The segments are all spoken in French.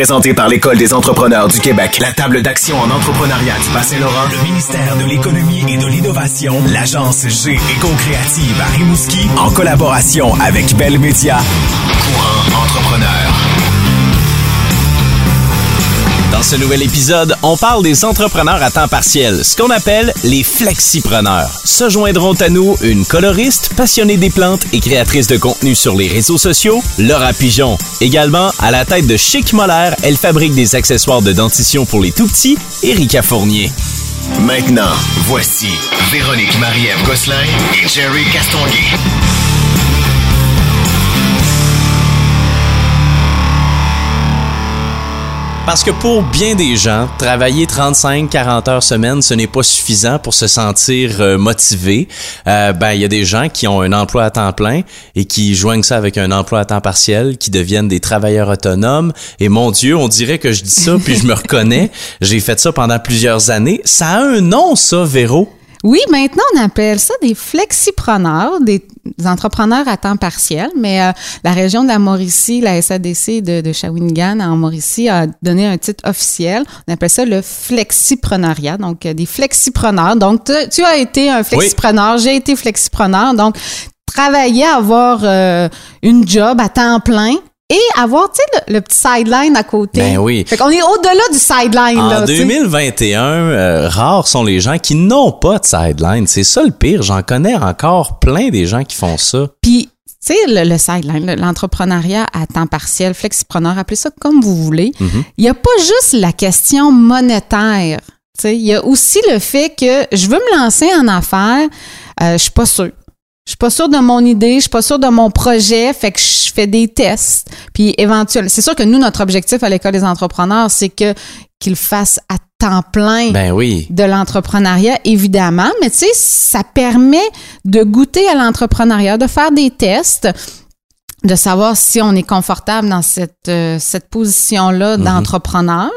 présenté par l'École des entrepreneurs du Québec, la table d'action en entrepreneuriat du Bas-Saint-Laurent, le ministère de l'Économie et de l'Innovation, l'agence G Éco-Créative à Rimouski, en collaboration avec Bell Media. Courant entrepreneur. Dans ce nouvel épisode, on parle des entrepreneurs à temps partiel, ce qu'on appelle les flexipreneurs. Se joindront à nous une coloriste passionnée des plantes et créatrice de contenu sur les réseaux sociaux, Laura Pigeon. Également, à la tête de Chic Molaire, elle fabrique des accessoires de dentition pour les tout-petits, Erika Fournier. Maintenant, voici Véronique Marie-Ève Gosselin et Jerry Castonguay. Parce que pour bien des gens, travailler 35-40 heures semaine, ce n'est pas suffisant pour se sentir euh, motivé. Euh, ben, il y a des gens qui ont un emploi à temps plein et qui joignent ça avec un emploi à temps partiel, qui deviennent des travailleurs autonomes. Et mon Dieu, on dirait que je dis ça puis je me reconnais. J'ai fait ça pendant plusieurs années. Ça a un nom, ça, Véro. Oui, maintenant, on appelle ça des flexipreneurs, des entrepreneurs à temps partiel, mais euh, la région de la Mauricie, la SADC de, de Shawinigan en Mauricie a donné un titre officiel. On appelle ça le flexipreneuriat, donc euh, des flexipreneurs. Donc, tu, tu as été un flexipreneur, j'ai été flexipreneur, donc travailler, avoir euh, une job à temps plein, et avoir, tu sais, le, le petit sideline à côté. Ben oui. Fait qu'on est au-delà du sideline, En là. tu sais. 2021, euh, rares sont les gens qui n'ont pas de sideline. C'est ça le pire. J'en connais encore plein des gens qui font ça. Puis, tu sais, le, le sideline, le- l'entrepreneuriat à temps partiel, flexipreneur, appelez ça comme vous voulez. Il n'y a pas juste la question monétaire. Tu sais, il y a aussi le fait que je veux me lancer en affaires, euh, je suis pas sûre. Je suis pas sûre de mon idée, je suis pas sûre de mon projet, fait que je fais des tests. Puis éventuellement, c'est sûr que nous, notre objectif à l'école des entrepreneurs, c'est que qu'ils fassent à temps plein Ben oui. de l'entrepreneuriat, évidemment, mais tu sais, ça permet de goûter à l'entrepreneuriat, de faire des tests, de savoir si on est confortable dans cette, euh, cette position-là d'entrepreneur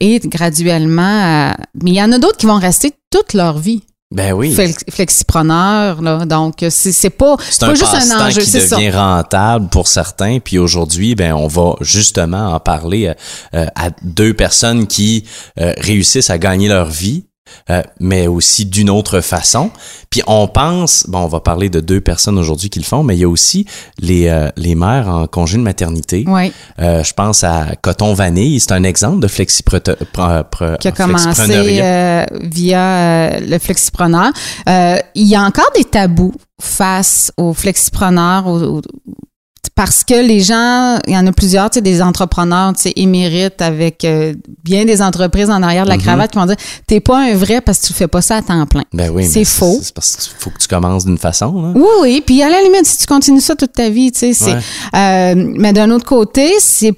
et graduellement, euh, mais il y en a d'autres qui vont rester toute leur vie Ben oui. flex- flexipreneurs, là. Donc, c'est pas, C'est pas un juste un enjeu, qui c'est ça. devient rentable pour certains. Puis aujourd'hui, ben on va justement en parler euh, à deux personnes qui euh, réussissent à gagner leur vie. Euh, mais aussi d'une autre façon. Puis on pense, bon, on va parler de deux personnes aujourd'hui qui le font, mais il y a aussi les, euh, les mères en congé de maternité. Oui. Euh, je pense à Coton Vanille, c'est un exemple de flexipre- pre- pre- qui a commencé flexipreneuriat. via le flexipreneur. Il y a encore des tabous face aux flexipreneurs, aux- aux- parce que les gens, il y en a plusieurs, tu sais, des entrepreneurs, tu sais, émérites avec euh, bien des entreprises en arrière de la Mhm. cravate qui vont dire, t'es pas un vrai parce que tu fais pas ça à temps plein. Ben oui, c'est faux. C'est parce qu'il faut que tu commences d'une façon. Là. Oui, oui. Puis à la limite, si tu continues ça toute ta vie, tu sais, c'est. Ouais. euh, mais d'un autre côté, c'est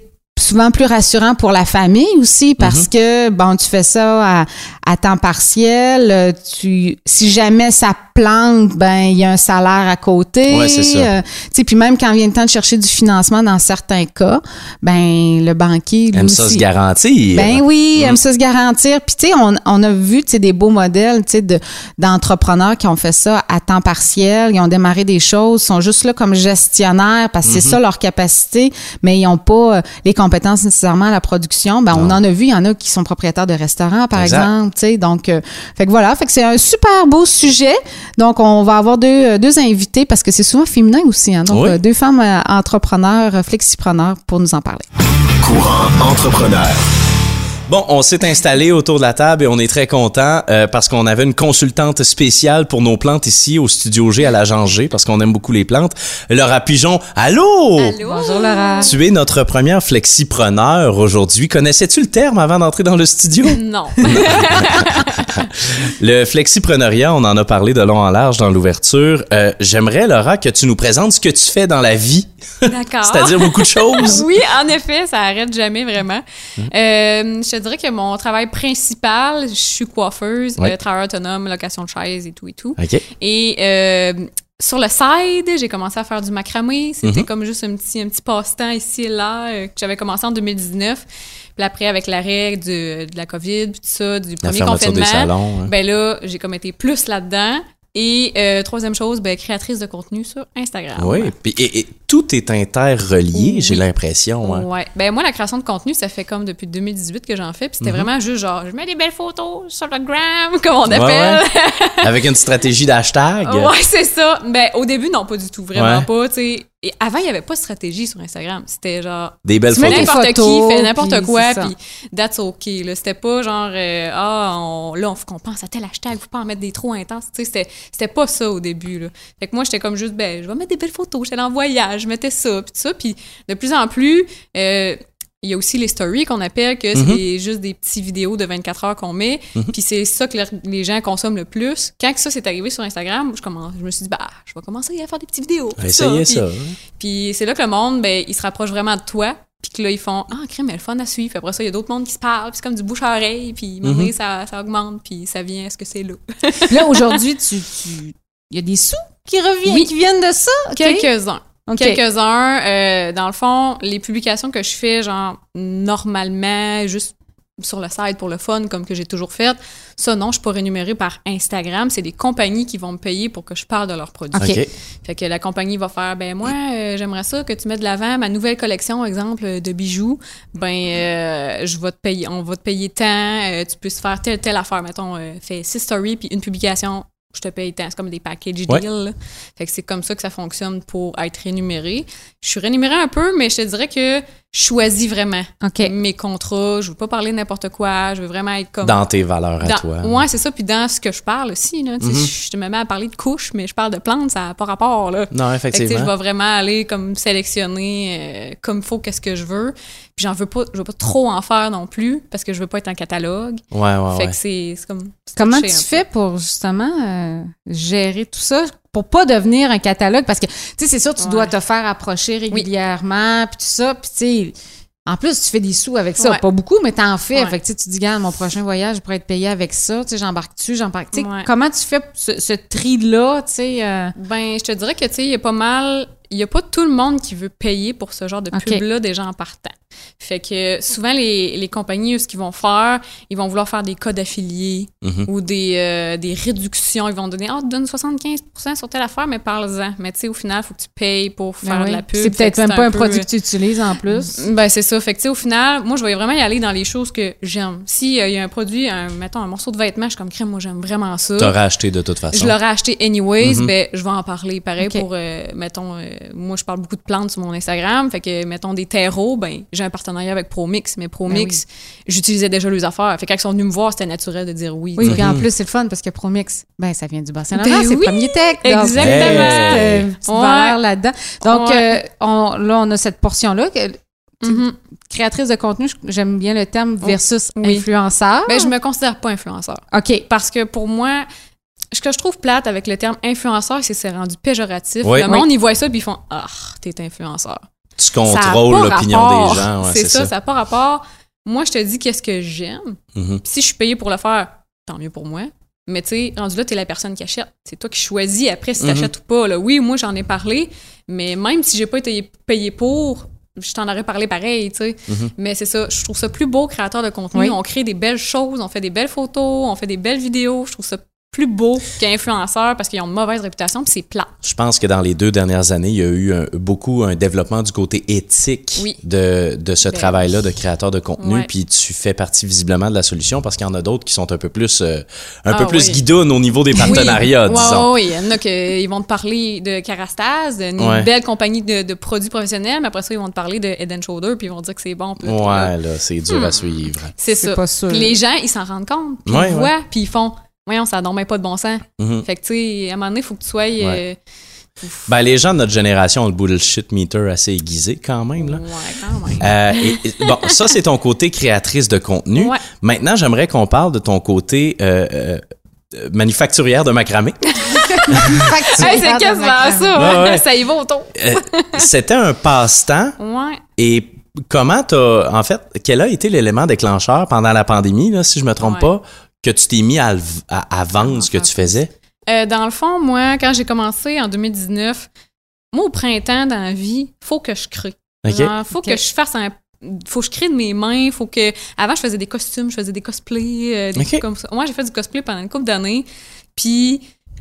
souvent plus rassurant pour la famille aussi parce Mhm. que bon, tu fais ça à, à temps partiel. euh, Tu, si jamais ça plante, ben il y a un salaire à côté. Ouais, c'est ça. euh, tu sais, puis même quand vient le temps de chercher du financement dans certains cas, ben le banquier lui Aime ça se garantir. Ben oui, aime ça se garantir. Puis tu sais, on, on a vu tu sais des beaux modèles, tu sais de d'entrepreneurs qui ont fait ça à temps partiel, ils ont démarré des choses, sont juste là comme gestionnaires parce que c'est ça leur capacité, mais ils n'ont pas euh, les compétences nécessairement à la production. Ben on en a vu, il y en a qui sont propriétaires de restaurants par Exact. exemple, tu sais. Donc euh, fait que voilà, fait que c'est un super beau sujet. Donc on va avoir deux euh, deux invités parce que c'est souvent féminin aussi hein. Donc Oui. euh, deux femmes euh, entrepreneurs, flexipreneurs pour nous en parler. Courant entrepreneur. Bon, on s'est installé autour de la table et on est très content euh, parce qu'on avait une consultante spéciale pour nos plantes ici au studio G à l'agence G parce qu'on aime beaucoup les plantes. Laura Pigeon, allô? Bonjour Laura. Tu es notre première flexipreneur aujourd'hui. Connaissais-tu le terme avant d'entrer dans le studio? Non. le flexipreneuriat, on en a parlé de long en large dans l'ouverture. Euh, J'aimerais, Laura, que tu nous présentes ce que tu fais dans la vie, D'accord. c'est-à-dire beaucoup de choses. oui, en effet, ça arrête jamais vraiment. Euh, je te dirais que mon travail principal, je suis coiffeuse, Ouais. euh, travailleur autonome, location de chaise et tout et tout. Et euh, sur le side, j'ai commencé à faire du macramé. C'était Mhm. comme juste un petit, un petit passe-temps ici et là euh, que j'avais commencé en 2019. Puis après, avec l'arrêt de, de la COVID, puis tout ça, du premier confinement, salons. hein. ben là, j'ai comme été plus là-dedans. Et euh, troisième chose, ben, créatrice de contenu sur Instagram. Oui, puis et, et tout est interrelié, Oui. j'ai l'impression. hein. Ouais. Ben moi, la création de contenu, ça fait comme depuis 2018 que j'en fais. Puis c'était vraiment juste genre, je mets des belles photos sur le gram, comme on Mhm. Ouais, appelle. ouais. Avec une stratégie d'hashtag. Ouais, c'est ça. Ben, au début, non, pas du tout. Vraiment Ouais. pas, tu sais. Et avant, il n'y avait pas de stratégie sur Instagram. C'était genre, Des belles photos. des n'importe qui photos, fait n'importe quoi, puis that's OK. Là. C'était pas genre, euh, ah, on, là, on faut qu'on pense à tel hashtag, faut pas en mettre des trop intenses. Tu sais, c'était, c'était pas ça au début. Là. Fait que moi, j'étais comme juste, ben, je vais mettre des belles photos. J'étais en voyage, je mettais ça, puis tout ça. Puis de plus en plus, euh, il y a aussi les stories qu'on appelle que c'est Mhm. des- juste des petites vidéos de 24 heures qu'on met. Puis c'est ça que le- les gens consomment le plus. Quand que ça s'est arrivé sur Instagram, je, commence, je me suis dit, bah, je vais commencer à faire des petites vidéos. puis Essayez Puis- ça. puis c'est là que le monde, ben, il se rapproche vraiment de toi. Puis que là, ils font Ah, crème, elle fun à suivre. Puis après ça, il y a d'autres mondes qui se parlent. Puis c'est comme du. Puis à un moment Mhm. donné, ça, ça augmente. Puis ça vient à ce que c'est là. Puis là, aujourd'hui, tu, tu- il y a des sous qui reviennent, Oui. qui viennent de ça. Quelques-uns. Quelques-uns. euh, dans le fond, les publications que je fais, genre, normalement, juste sur le site pour le fun, comme que j'ai toujours fait, ça, non, je suis pas rémunérée par Instagram. C'est des compagnies qui vont me payer pour que je parle de leurs produits. OK. OK. Fait que la compagnie va faire, ben moi, euh, j'aimerais ça que tu mettes de l'avant ma nouvelle collection, exemple, de bijoux. Ben, euh, je vais te payer, on va te payer tant, euh, tu peux se faire telle, telle affaire. Mettons, euh, fais six stories puis une publication, je te paye tant. C'est comme des package Ouais. deals. Fait que c'est comme ça que ça fonctionne pour être rémunéré. Je suis rémunérée un peu, mais je te dirais que choisis vraiment mes contrats. Je veux pas parler de n'importe quoi. Je veux vraiment être comme Dans tes valeurs à dans- toi. Ouais, c'est ça. Puis dans ce que je parle aussi, là, Mhm. je te me mets à parler de couches, mais je parle de plantes, ça n'a pas rapport. Là. Non, sais, je effectivement. vais vraiment aller comme sélectionner euh, comme faut qu'est-ce que je veux. Puis j'en veux pas, je veux pas trop en faire non plus parce que je veux pas être en catalogue. Ouais, ouais, fait ouais. que c'est c'est comme. c'est Comment tu fais pour justement euh, gérer tout ça? Pour pas devenir un catalogue parce que tu sais c'est sûr tu Ouais. dois te faire approcher régulièrement puis tout ça puis tu sais en plus tu fais des sous avec ça Ouais. pas beaucoup mais t'en fais Ouais. fait que tu dis regarde mon prochain voyage je pourrais être payé avec ça tu sais j'embarque dessus j'embarque tu Ouais. comment tu fais ce, ce tri là tu sais euh, Ben, je te dirais que, tu sais, il y a pas mal. Il y a pas tout le monde qui veut payer pour ce genre de pub-là des gens en partant. Fait que souvent, les, les compagnies, ce qu'ils vont faire, ils vont vouloir faire des codes affiliés Mhm. ou des, euh, des réductions. Ils vont donner, ah, tu donnes 75% sur telle affaire, mais parle-en. Mais tu sais, au final, il faut que tu payes pour faire ben de oui. la pub. c'est peut-être même pas un peu- produit que tu utilises en plus Ben, c'est ça. Fait que, tu sais, au final, moi, je vais vraiment y aller dans les choses que j'aime. S'il y a un produit, un, mettons, un morceau de vêtement, je suis comme crème, moi, j'aime vraiment ça. T'aurais acheté de toute façon. Je l'aurais acheté anyways, Mhm. ben, je vais en parler. Pareil pour, euh, mettons, euh, moi, je parle beaucoup de plantes sur mon Instagram. Fait que, mettons, des terreaux, ben, j'ai un partenariat avec ProMix. Mais ProMix, j'utilisais déjà les affaires. Fait quand ils sont venus me voir, c'était naturel de dire oui. oui puis en plus c'est le fun parce que Promix ben ça vient du bassin Ben c'est le oui, premier tech donc, exactement. euh, une petite Ouais. valeur là-dedans donc Ouais. euh, on, là on a cette portion là que Mhm. créatrice de contenu, j'aime bien le terme versus Oui. influenceur. Ben, je me considère pas influenceur. OK. Parce que pour moi, ce que je trouve plate avec le terme influenceur, c'est que c'est rendu péjoratif. Oui. Le monde, ils voient ça puis ils font Ah, t'es influenceur. Tu contrôles l'opinion des gens. ouais, c'est ça, ça n'a pas rapport. Moi, je te dis qu'est-ce que j'aime. Puis si je suis payée pour le faire, tant mieux pour moi. Mais tu sais, rendu là, t'es la personne qui achète. C'est toi qui choisis après si t'achètes ou pas. Là. Oui, moi, j'en ai parlé, mais même si j'ai pas été payée pour, je t'en aurais parlé pareil, tu sais. Mhm. Mais c'est ça, je trouve ça plus beau, créateur de contenu. Oui. On crée des belles choses, on fait des belles photos, on fait des belles vidéos. Je trouve ça plus beau qu'influenceur parce qu'ils ont une mauvaise réputation puis c'est plat. Je pense que dans les deux dernières années, il y a eu un- beaucoup un développement du côté éthique Oui. de, de ce Ben travail-là de créateur de contenu. Puis tu fais partie visiblement de la solution parce qu'il y en a d'autres qui sont un peu plus, euh, un Ah peu plus oui. guidonnes au niveau des partenariats, oui. disons. Oui, il y en a qui ils vont te parler de Carastase, Ouais. belle compagnie de, de produits professionnels, mais après ça, ils vont te parler de Head Shoulder, puis ils vont te dire que c'est bon. Ouais, là, c'est dur à suivre. C'est ça. pas sûr. Les gens, ils s'en rendent compte, puis Ouais, ils ouais. voient, puis ils font Voyons, ça n'a pas de bon sens. Mhm. Fait que, tu sais, à un moment donné, il faut que tu sois. euh, Ouais. Ben, les gens de notre génération ont le bullshit meter assez aiguisé quand même. Là. ouais, quand même. Euh, et- et- bon, ça, c'est ton côté créatrice de contenu. Ouais. Maintenant, j'aimerais qu'on parle de ton côté euh, euh, euh, manufacturière de macramé. Hey, c'est quasiment ça, Ouais, hein? ouais. ça y va au ton. Euh, C'était un passe-temps. Ouais. Et comment t'as. En fait, quel a été l'élément déclencheur pendant la pandémie, là, si je me trompe Ouais. pas, que tu t'es mis à, le- à, à vendre ce que tu faisais? Euh, dans le fond, moi, quand j'ai commencé en 2019, moi, au printemps, dans la vie, faut que je crée. OK. Genre, faut que je fasse un. Faut que je crée de mes mains. Faut que. Avant, je faisais des costumes, je faisais des cosplays, euh, des trucs comme ça. Moi, j'ai fait du cosplay pendant une couple d'années. Puis,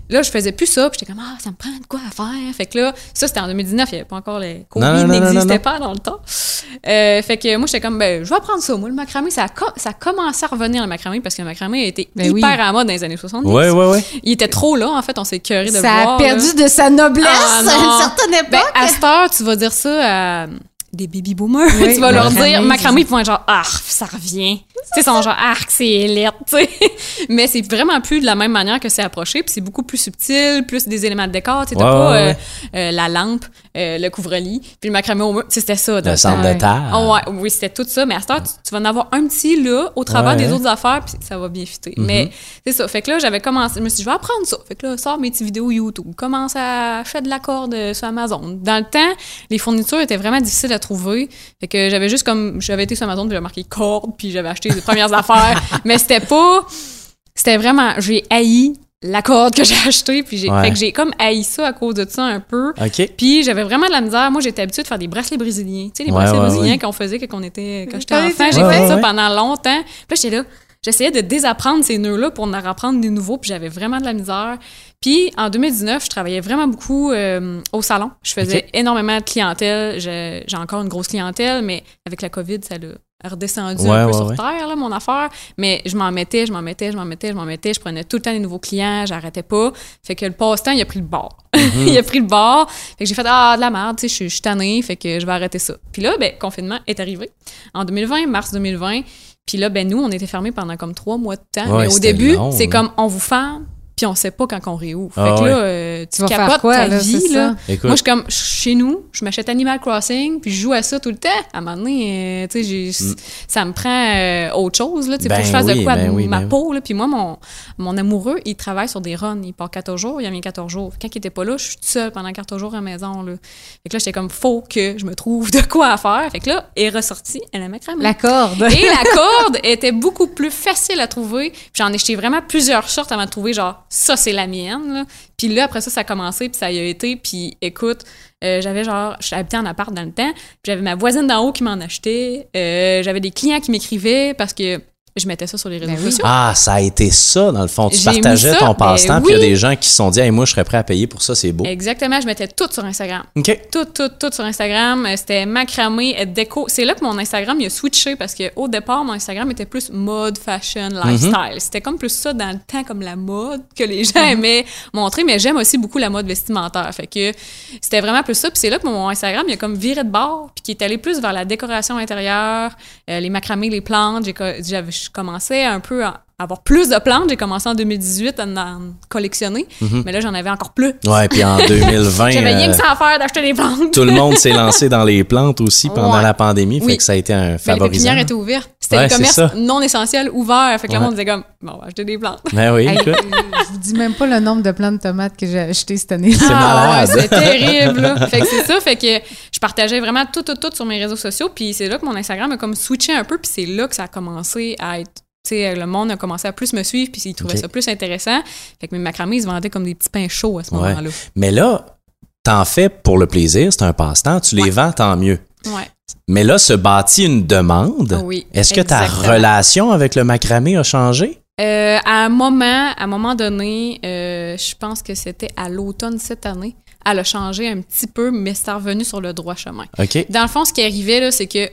Là, je faisais plus ça, puis j'étais comme, ah, ça me prend de quoi à faire. Fait que là, ça, c'était en 2019, il n'y avait pas encore les COVID, n'existait pas dans le temps. Euh, fait que moi, j'étais comme, ben, je vais apprendre ça. Moi, le macramé, ça a, co- ça a commencé à revenir, le macramé, parce que le macramé a été Ben oui. hyper à la mode dans les années 70. Ouais, ouais, ouais. Il était trop là, en fait, on s'est curé de le Ça voir. a perdu là. de sa noblesse Ah, à une certaine époque. Ben, à cette heure, tu vas dire ça à des baby boomers. Oui, tu vas leur dire, macramé, ils vont être genre, ah, ça revient. Tu sais, ils sont genre, arc, c'est lettre, tu sais. Mais c'est vraiment plus de la même manière que c'est approché, puis c'est beaucoup plus subtil, plus des éléments de décor. Tu sais, t'as Ouais, pas ouais, euh, euh, la lampe, euh, le couvre-lit, puis le macramé au mur. Tu sais, c'était ça. Le centre de table. Oh, ouais, oui, c'était tout ça. Mais à cette heure, tu, tu vas en avoir un petit là, au travers Ouais. des autres affaires, puis ça va bien fitter. Mhm. Mais c'est ça. Fait que là, j'avais commencé. Je me suis dit, je vais apprendre ça. Fait que là, sors mes petites vidéos YouTube. Commence à faire de la corde sur Amazon. Dans le temps, les fournitures étaient vraiment difficiles à trouver. Fait que j'avais juste comme. J'avais été sur Amazon, puis j'avais marqué corde, puis j'avais acheté les premières affaires. Mais c'était pas. C'était vraiment. J'ai haï la corde que j'ai achetée, puis j'ai. Ouais. Fait que j'ai comme haï ça à cause de ça un peu. OK. Puis j'avais vraiment de la misère. Moi, j'étais habituée de faire des bracelets brésiliens. Tu sais, les Ouais, bracelets ouais, brésiliens qu'on faisait quand on était quand j'étais enfant. J'ai fait Ouais, ça pendant longtemps. Puis là, j'étais là. J'essayais de désapprendre ces nœuds-là pour en apprendre des nouveaux, puis j'avais vraiment de la misère. Puis en 2019, je travaillais vraiment beaucoup euh, au salon. Je faisais énormément de clientèle. J'ai encore une grosse clientèle, mais avec la COVID, ça l'a redescendu Ouais, un peu ouais, sur ouais. terre, là, mon affaire. Mais je m'en mettais, je m'en mettais, je m'en mettais, je m'en mettais. Je prenais tout le temps des nouveaux clients, j'arrêtais pas. Fait que le passe-temps, il a pris le bord. Mhm. il a pris le bord. Fait que j'ai fait Ah, de la merde, tu sais, je suis- je suis tannée, fait que je vais arrêter ça. Puis là, ben, confinement est arrivé en 2020, mars 2020. Puis là, ben, nous, on était fermés pendant comme trois mois de temps. Ouais, mais au début, c'est là. comme on vous ferme, puis on sait pas quand on réouvre. Fait Ah que ouais. là, euh, tu Tu vas faire capotes quoi, ta là, vie, c'est là. Écoute. Moi, je suis comme, chez nous, je m'achète Animal Crossing, puis je joue à ça tout le temps. À un moment donné, euh, tu sais, j'ai- ça me prend euh, autre chose, là. Tu sais, faut Mm. Ben que je fasse oui, de quoi? ben oui, ma ben peau, là. Puis moi, mon, mon amoureux, il travaille sur des runs. Il part 14 jours, il revient 14 jours. Quand il était pas là, je suis toute seule pendant 14 jours à la maison, là. Fait que là, j'étais comme, faut que je me trouve de quoi à faire. Fait que là, est ressorti elle a macramé. La corde. Et la corde était beaucoup plus facile à trouver. Puis j'en ai jeté vraiment plusieurs sortes avant de trouver, genre, ça, c'est la mienne. là. Puis là, après ça, ça a commencé, puis ça y a été. Puis écoute, euh, j'avais genre, j'habitais en appart dans le temps, j'avais ma voisine d'en haut qui m'en achetait. Euh, j'avais des clients qui m'écrivaient parce que je mettais ça sur les réseaux Ben oui. sociaux. Ah, ça a été ça, dans le fond. Tu partageais ça, ton ben passe-temps, puis il y a des gens qui se sont dit, hey, moi, je serais prêt à payer pour ça, c'est beau. Exactement, je mettais tout sur Instagram. OK. Tout, tout, tout sur Instagram. Euh, C'était macramé, euh, déco. C'est là que mon Instagram il a switché parce que au départ, mon Instagram était plus mode, fashion, lifestyle. C'était comme plus ça dans le temps, comme la mode que les gens aimaient montrer. Mais j'aime aussi beaucoup la mode vestimentaire. Fait que c'était vraiment plus ça. Puis c'est là que mon Instagram il a comme viré de bord, puis qui est allé plus vers la décoration intérieure, euh, les macramés, les plantes. J'avais- je commençais un peu à avoir plus de plantes. J'ai commencé en 2018 à en collectionner, mais là j'en avais encore plus. Ouais, puis en 2020, J'avais rien euh, que ça à faire d'acheter des plantes. tout le monde s'est lancé dans les plantes aussi pendant Ouais. la pandémie, fait Oui. que ça a été un Mais les favorisant. pépinières étaient ouvertes. C'était Ouais, le c'est commerce non essentiel ouvert. Fait que Ouais. le monde disait comme, bon, on va acheter des plantes. Ben oui, Hey, écoute. je vous dis même pas le nombre de plants de tomates que j'ai acheté cette année. C'est ouais, c'était terrible. là. Fait que c'est ça. Fait que je partageais vraiment tout, tout, tout sur mes réseaux sociaux. Puis c'est là que mon Instagram a comme switché un peu. Puis c'est là que ça a commencé à être. Tu sais, le monde a commencé à plus me suivre. Puis ils trouvaient ça plus intéressant. Fait que mes macramés, ils se vendaient comme des petits pains chauds à ce Ouais. moment-là. Mais là, t'en fais pour le plaisir, c'est un passe-temps, tu les vends, tant mieux. Ouais. Mais là, se bâtit une demande. Ah oui, Est-ce que ta relation avec le macramé a changé? Euh, à un moment, à un moment donné, euh, je pense que c'était à l'automne cette année, elle a changé un petit peu, mais c'est revenu sur le droit chemin. OK. Dans le fond, ce qui arrivait, là, c'est que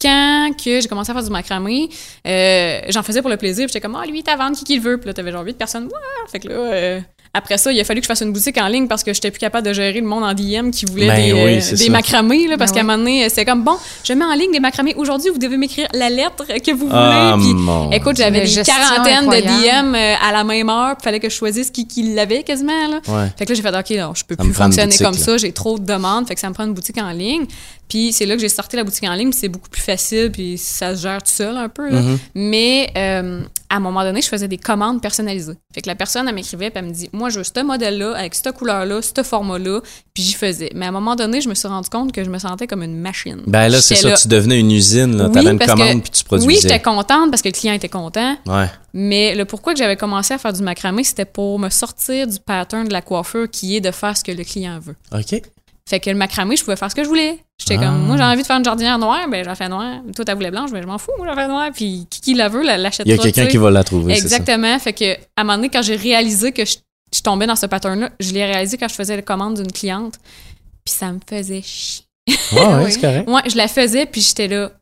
quand que j'ai commencé à faire du macramé, euh, j'en faisais pour le plaisir. puis J'étais comme, ah, lui, à vendre qui qu'il veut. Puis là, t'avais genre 8 personnes. Ouah! Fait que là, euh, après ça, il a fallu que je fasse une boutique en ligne parce que j'étais plus capable de gérer le monde en DM qui voulait Ben des, oui, euh, des macramés. Là, parce Ben qu'à oui. un moment donné, c'était comme, bon, je mets en ligne des macramés. Aujourd'hui, vous devez m'écrire la lettre que vous voulez. Ah, Puis, mon écoute, j'avais Une des quarantaines de incroyable. DM euh, à la même heure. Puis fallait que je choisisse qui, qui l'avait quasiment. Là. Ouais. Fait que là, j'ai fait, OK, non, je peux Ça plus fonctionner boutique, comme là. ça. J'ai trop de demandes. Fait que ça me prend une boutique en ligne. Puis c'est là que j'ai sorti la boutique en ligne. Puis c'est beaucoup plus facile. Puis ça se gère tout seul un peu. là. Mm-hmm. Mais euh, à un moment donné, je faisais des commandes personnalisées. Fait que la personne, elle m'écrivait. Puis elle me dit, moi, je veux ce modèle-là, avec cette couleur-là, ce format-là. Puis j'y faisais. Mais à un moment donné, je me suis rendu compte que je me sentais comme une machine. Ben là, c'est ça, tu devenais une usine, là. Oui, T'avais une commande puis tu produisais. Oui, j'étais contente parce que le client était content. Ouais. Mais le pourquoi que j'avais commencé à faire du macramé, c'était pour me sortir du pattern de la coiffure qui est de faire ce que le client veut. OK. Fait que le macramé, je pouvais faire ce que je voulais. J'étais Ah. comme, moi, j'ai envie de faire une jardinière noire, ben, j'en fais noire. Toi, t'as voulu blanche, ben, je m'en fous, moi, j'en fais noire. Puis, qui, qui la veut, la- l'achètera. Il y a quelqu'un qui va la trouver, ça. Exactement. Fait que, à un moment donné, quand j'ai réalisé que je je tombais dans ce pattern-là. Je l'ai réalisé quand je faisais la commande d'une cliente, puis ça me faisait chier. Ouais, ouais, c'est correct. Moi, je la faisais, puis j'étais là,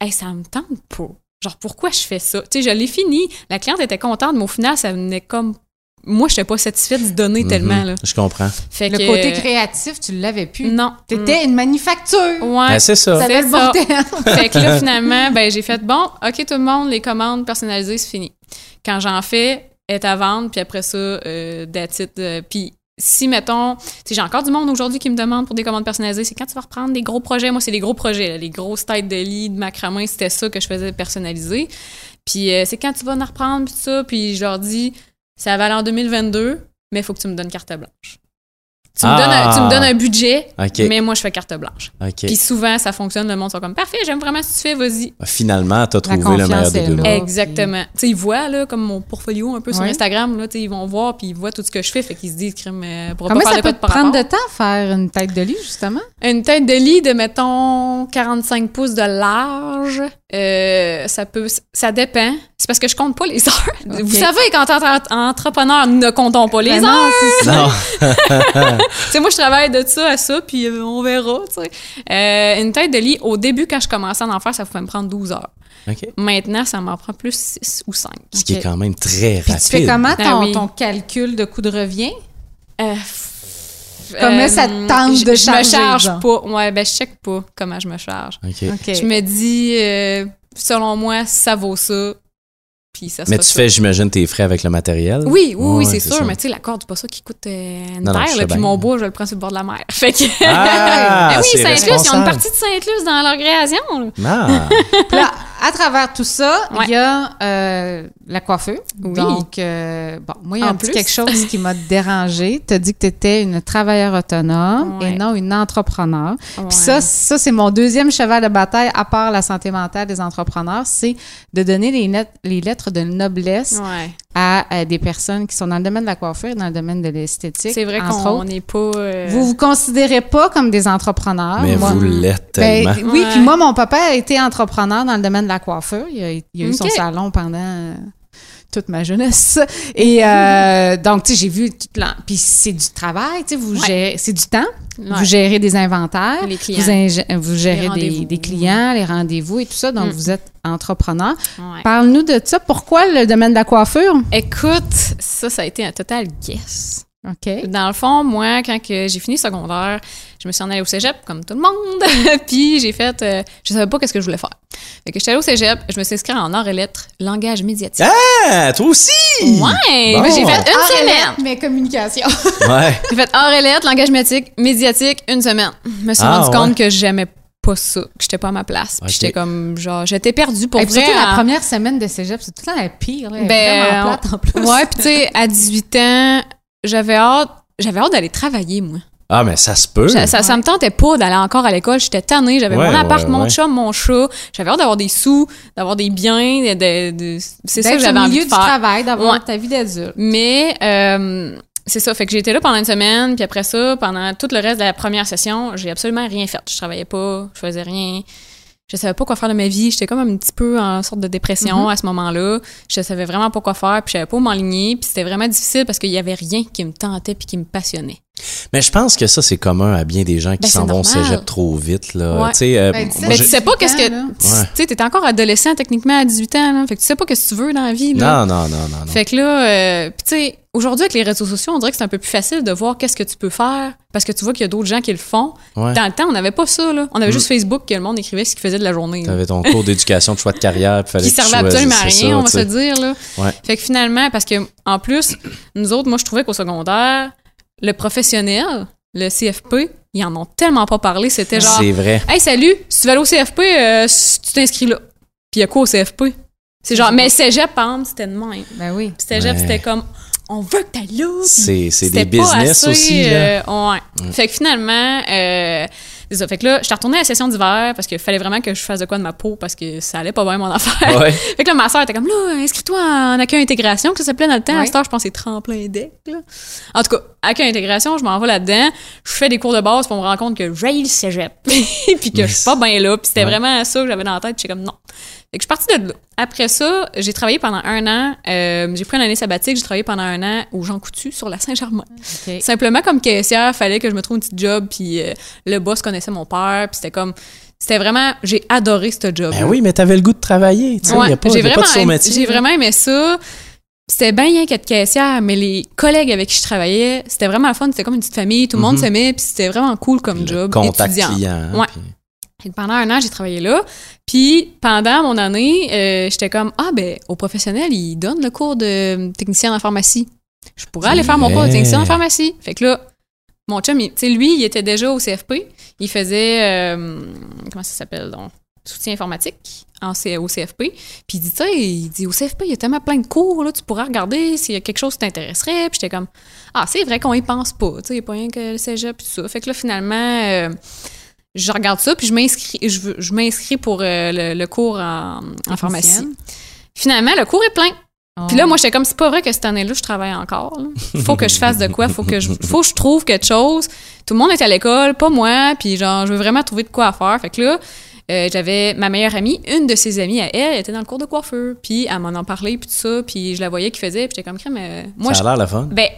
hey, ça me tente pas. Genre, pourquoi je fais ça? Tu sais, je l'ai fini. La cliente était contente, mais au final, ça venait comme. Moi, je n'étais pas satisfaite de donner Mhm. tellement, là. Je comprends. Fait Le que- côté créatif, tu l'avais plus. Non. T'étais une manufacture. Ouais. Ben, c'est ça. Le C'est bon ça. terme. fait que là, finalement, ben, j'ai fait bon, OK, tout le monde, les commandes personnalisées, c'est fini. Quand j'en fais, est à vendre, puis après ça, euh, euh, puis si, mettons, tu sais, j'ai encore du monde aujourd'hui qui me demande pour des commandes personnalisées, c'est quand tu vas reprendre des gros projets. Moi, c'est les gros projets, là, les grosses têtes de lit, de macramé, c'était ça que je faisais personnaliser. Puis euh, c'est quand tu vas en reprendre, puis tout ça, puis je leur dis, ça va aller en 2022, mais il faut que tu me donnes carte blanche. Tu, me Ah. donnes un, tu me donnes un budget, mais moi, je fais carte blanche. Puis souvent, ça fonctionne. Le monde sont comme parfait, j'aime vraiment ce que tu fais, vas-y. Finalement, t'as trouvé le meilleur des deux mondes. Ah, Exactement. Tu sais, ils voient, là, comme mon portfolio un peu sur Ouais. Instagram, là, tu ils vont voir, puis ils voient tout ce que je fais, fait qu'ils se disent, crime, euh, Comment pas ça de peut quoi te prendre de temps faire une tête de lit, justement? Une tête de lit de, mettons, 45 pouces de large, euh, ça peut, ça dépend. C'est parce que je compte pas les heures. Vous savez, quand t'es entre- entrepreneur, ne comptons pas les Ben heures. non, c'est ça. Non. Tu sais, moi, je travaille de ça à ça, puis euh, on verra. Euh, une tête de lit, au début, quand je commençais à en faire, ça pouvait me prendre 12 heures. Maintenant, ça m'en prend plus 6 ou 5. Ce qui est quand même très Puis rapide. tu fais comment ton, Ah oui. ton calcul de coût de revient? Euh, Comment ça te tente je, de je charger, me charge genre? pas. Ouais, ben je check pas comment je me charge. OK. OK. Je me dis, euh, selon moi, ça vaut ça. Puis ça Mais tu fais, j'imagine, tes frais avec le matériel? Oui, oui, oui, c'est sûr. ça. Mais tu sais, la corde, c'est pas ça qui coûte euh, une Non, terre. je là, puis bien. mon bois, je le prends sur le bord de la mer. Fait que. Ah, oui, c'est Saint-Luce, ils ont une partie de Saint-Luce dans leur création. là. Ah, là, à travers tout ça, il Ouais. y a euh, la coiffeur. Oui. Donc, euh, bon, moi, il y a un petit quelque chose qui m'a dérangé. Tu as dit que tu étais une travailleuse autonome Ouais. et non une entrepreneur. Ouais. Puis ça, ça c'est mon deuxième cheval de bataille, à part la santé mentale des entrepreneurs, c'est de donner les, les lettres de noblesse À, des personnes qui sont dans le domaine de la coiffure et dans le domaine de l'esthétique. C'est vrai qu'on n'est pas. euh, Vous vous considérez pas comme des entrepreneurs. mais Moi- vous l'êtes ben, tellement. oui, puis moi, mon papa a été entrepreneur dans le domaine de la coiffure. Il a, il a eu son salon pendant euh, toute ma jeunesse. Et euh, donc, tu sais, j'ai vu tout l'en- Puis c'est du travail, tu sais, vous Ouais. gérez... C'est du temps. ouais. Vous gérez des inventaires. Les clients. Vous, gérez des, clients, les rendez-vous et tout ça. Donc, Mm. vous êtes entrepreneur. Ouais. Parle-nous de ça. Pourquoi le domaine de la coiffure? Écoute, ça, ça a été un total guess. OK. Dans le fond, moi, quand que j'ai fini secondaire, je me suis en allée au cégep, comme tout le monde. puis j'ai fait... euh, je savais pas qu'est-ce que je voulais faire. Fait que j'étais allée au cégep, je me suis inscrite en arts et lettres, langage médiatique. Ah, toi aussi! Ouais! Bon. J'ai fait une semaine. lettres, mais communication. Ouais. J'ai fait arts et lettres, langage médiatique, médiatique, une semaine. Je me suis Ah, rendu ouais. compte que j'aimais pas ça, que j'étais pas à ma place. Puis Ok. j'étais comme, genre, j'étais perdue pour Et vrai. surtout, la première semaine de cégep, c'est tout le temps la pire. Là. Ben, vraiment plate en plus. Ouais, puis tu sais, à 18 ans, j'avais hâte, j'avais hâte d'aller travailler, moi. Ah, mais ça se peut. Ça, ça, ça me tentait pas d'aller encore à l'école. J'étais tannée. J'avais Ouais, mon appart, ouais, mon ouais. chum, mon chat. J'avais hâte d'avoir des sous, d'avoir des biens. De, de- de- c'est ça que j'avais au envie milieu de du faire. travail, d'avoir Ouais. ta vie d'adulte. Mais euh, c'est ça. Fait que j'ai été là pendant une semaine. Puis après ça, pendant tout le reste de la première session, j'ai absolument rien fait. Je travaillais pas, je faisais rien. Je savais pas quoi faire de ma vie. J'étais comme un petit peu en sorte de dépression à ce moment-là. Je savais vraiment pas quoi faire. Puis je savais pas où m'enligner. Puis c'était vraiment difficile parce qu'il y avait rien qui me tentait puis qui me passionnait. Mais je pense que ça, c'est commun à bien des gens qui Ben, s'en vont au normal. cégep trop vite. Là. Ouais. Tu sais, euh, Ben, moi, Mais tu sais pas qu'est-ce que. 18 ans, là. Tu sais, t'es encore adolescent techniquement à 18 ans, là. Fait que tu sais pas qu'est-ce que tu veux dans la vie, là. Non, non, non, non. non. Fait que là, euh, pis tu sais, aujourd'hui avec les réseaux sociaux, on dirait que c'est un peu plus facile de voir qu'est-ce que tu peux faire parce que tu vois qu'il y a d'autres gens qui le font. Ouais. Dans le temps, on n'avait pas ça, là. On avait juste Facebook que le monde écrivait ce qu'il faisait de la journée. là. T'avais ton cours d'éducation de choix de carrière. puis fallait Qui que tu servait absolument à rien, ça, on va tu se dire, là. Ouais. Fait que finalement, parce que, en plus, nous autres, moi, je trouvais qu'au secondaire, le professionnel, le CFP, ils en ont tellement pas parlé. C'était genre, C'est vrai. Hey, salut, si tu veux aller au CFP, euh, tu t'inscris là. Puis il y a quoi au CFP? C'est genre, mais cégep, par exemple, c'était de même. Ben oui. Puis cégep, Ouais. c'était comme, on veut que t'ailles là. C'est des pas business assez, aussi. Là. euh, ouais. Fait que finalement, euh, c'est ça. Fait que là, je suis retournée à la session d'hiver parce qu'il fallait vraiment que je fasse de quoi de ma peau parce que ça allait pas bien mon affaire. Ouais. Fait que là, ma soeur était comme, là, inscris-toi en accueil intégration, que ça s'appelait dans le temps. À cette heure, je pense que c'est tremplin deck, là. En tout cas, accueil intégration, je m'en vais là-dedans. Je fais des cours de base, on me rend compte que j'ai le cégep. puis que je suis pas bien là. Puis c'était Ouais. vraiment ça que j'avais dans la tête. Puis j'étais comme, non. Fait que je suis partie de là. Après ça, j'ai travaillé pendant un an. euh, j'ai pris une année sabbatique. J'ai travaillé pendant un an au Jean Coutu sur la Saint-Germain. Simplement comme caissière, fallait que je me trouve un petit job. Puis euh, le boss connaissait mon père. Puis c'était comme, c'était vraiment, j'ai adoré ce job. Ben oui, mais t'avais le goût de travailler. Tu sais, Ouais, y a pas, j'ai pas de vraiment, métier. j'ai vraiment aimé ça. C'était bien rien qu'être caissière, mais les collègues avec qui je travaillais, c'était vraiment le fun. C'était comme une petite famille, tout le monde s'aimait, puis c'était vraiment cool comme Le job. contact étudiant. client. Ouais. puis- Fait que pendant un an, j'ai travaillé là. Puis pendant mon année, euh, j'étais comme ah ben au professionnel, ils donnent le cours de technicien en pharmacie. Je pourrais aller faire mon cours de technicien en pharmacie. Fait que là, mon chum, tu sais, lui, il était déjà au CFP. Il faisait euh, comment ça s'appelle donc? Soutien informatique en au CFP. Puis il dit, tu sais, il dit, au CFP, il y a tellement plein de cours, là, tu pourrais regarder s'il y a quelque chose qui t'intéresserait. Puis j'étais comme, ah, c'est vrai qu'on y pense pas, tu sais, il n'y a pas rien que le cégep, puis tout ça. Fait que là, finalement, euh, je regarde ça, puis je m'inscris, je, veux- je m'inscris pour euh, le, le cours en, en pharmacie. Finalement, le cours est plein. Oh. Puis là, moi, j'étais comme, c'est pas vrai que cette année-là, je travaille encore. Il faut que je fasse de quoi, faut que je, faut que je trouve quelque chose. Tout le monde est à l'école, pas moi, puis genre, je veux vraiment trouver de quoi à faire. Fait que là, euh, j'avais ma meilleure amie, une de ses amies à elle, elle était dans le cours de coiffeur. Puis elle m'en en parlait, puis tout ça, puis je la voyais qui faisait, puis j'étais comme, mais moi, ça a l'air le fun. ben,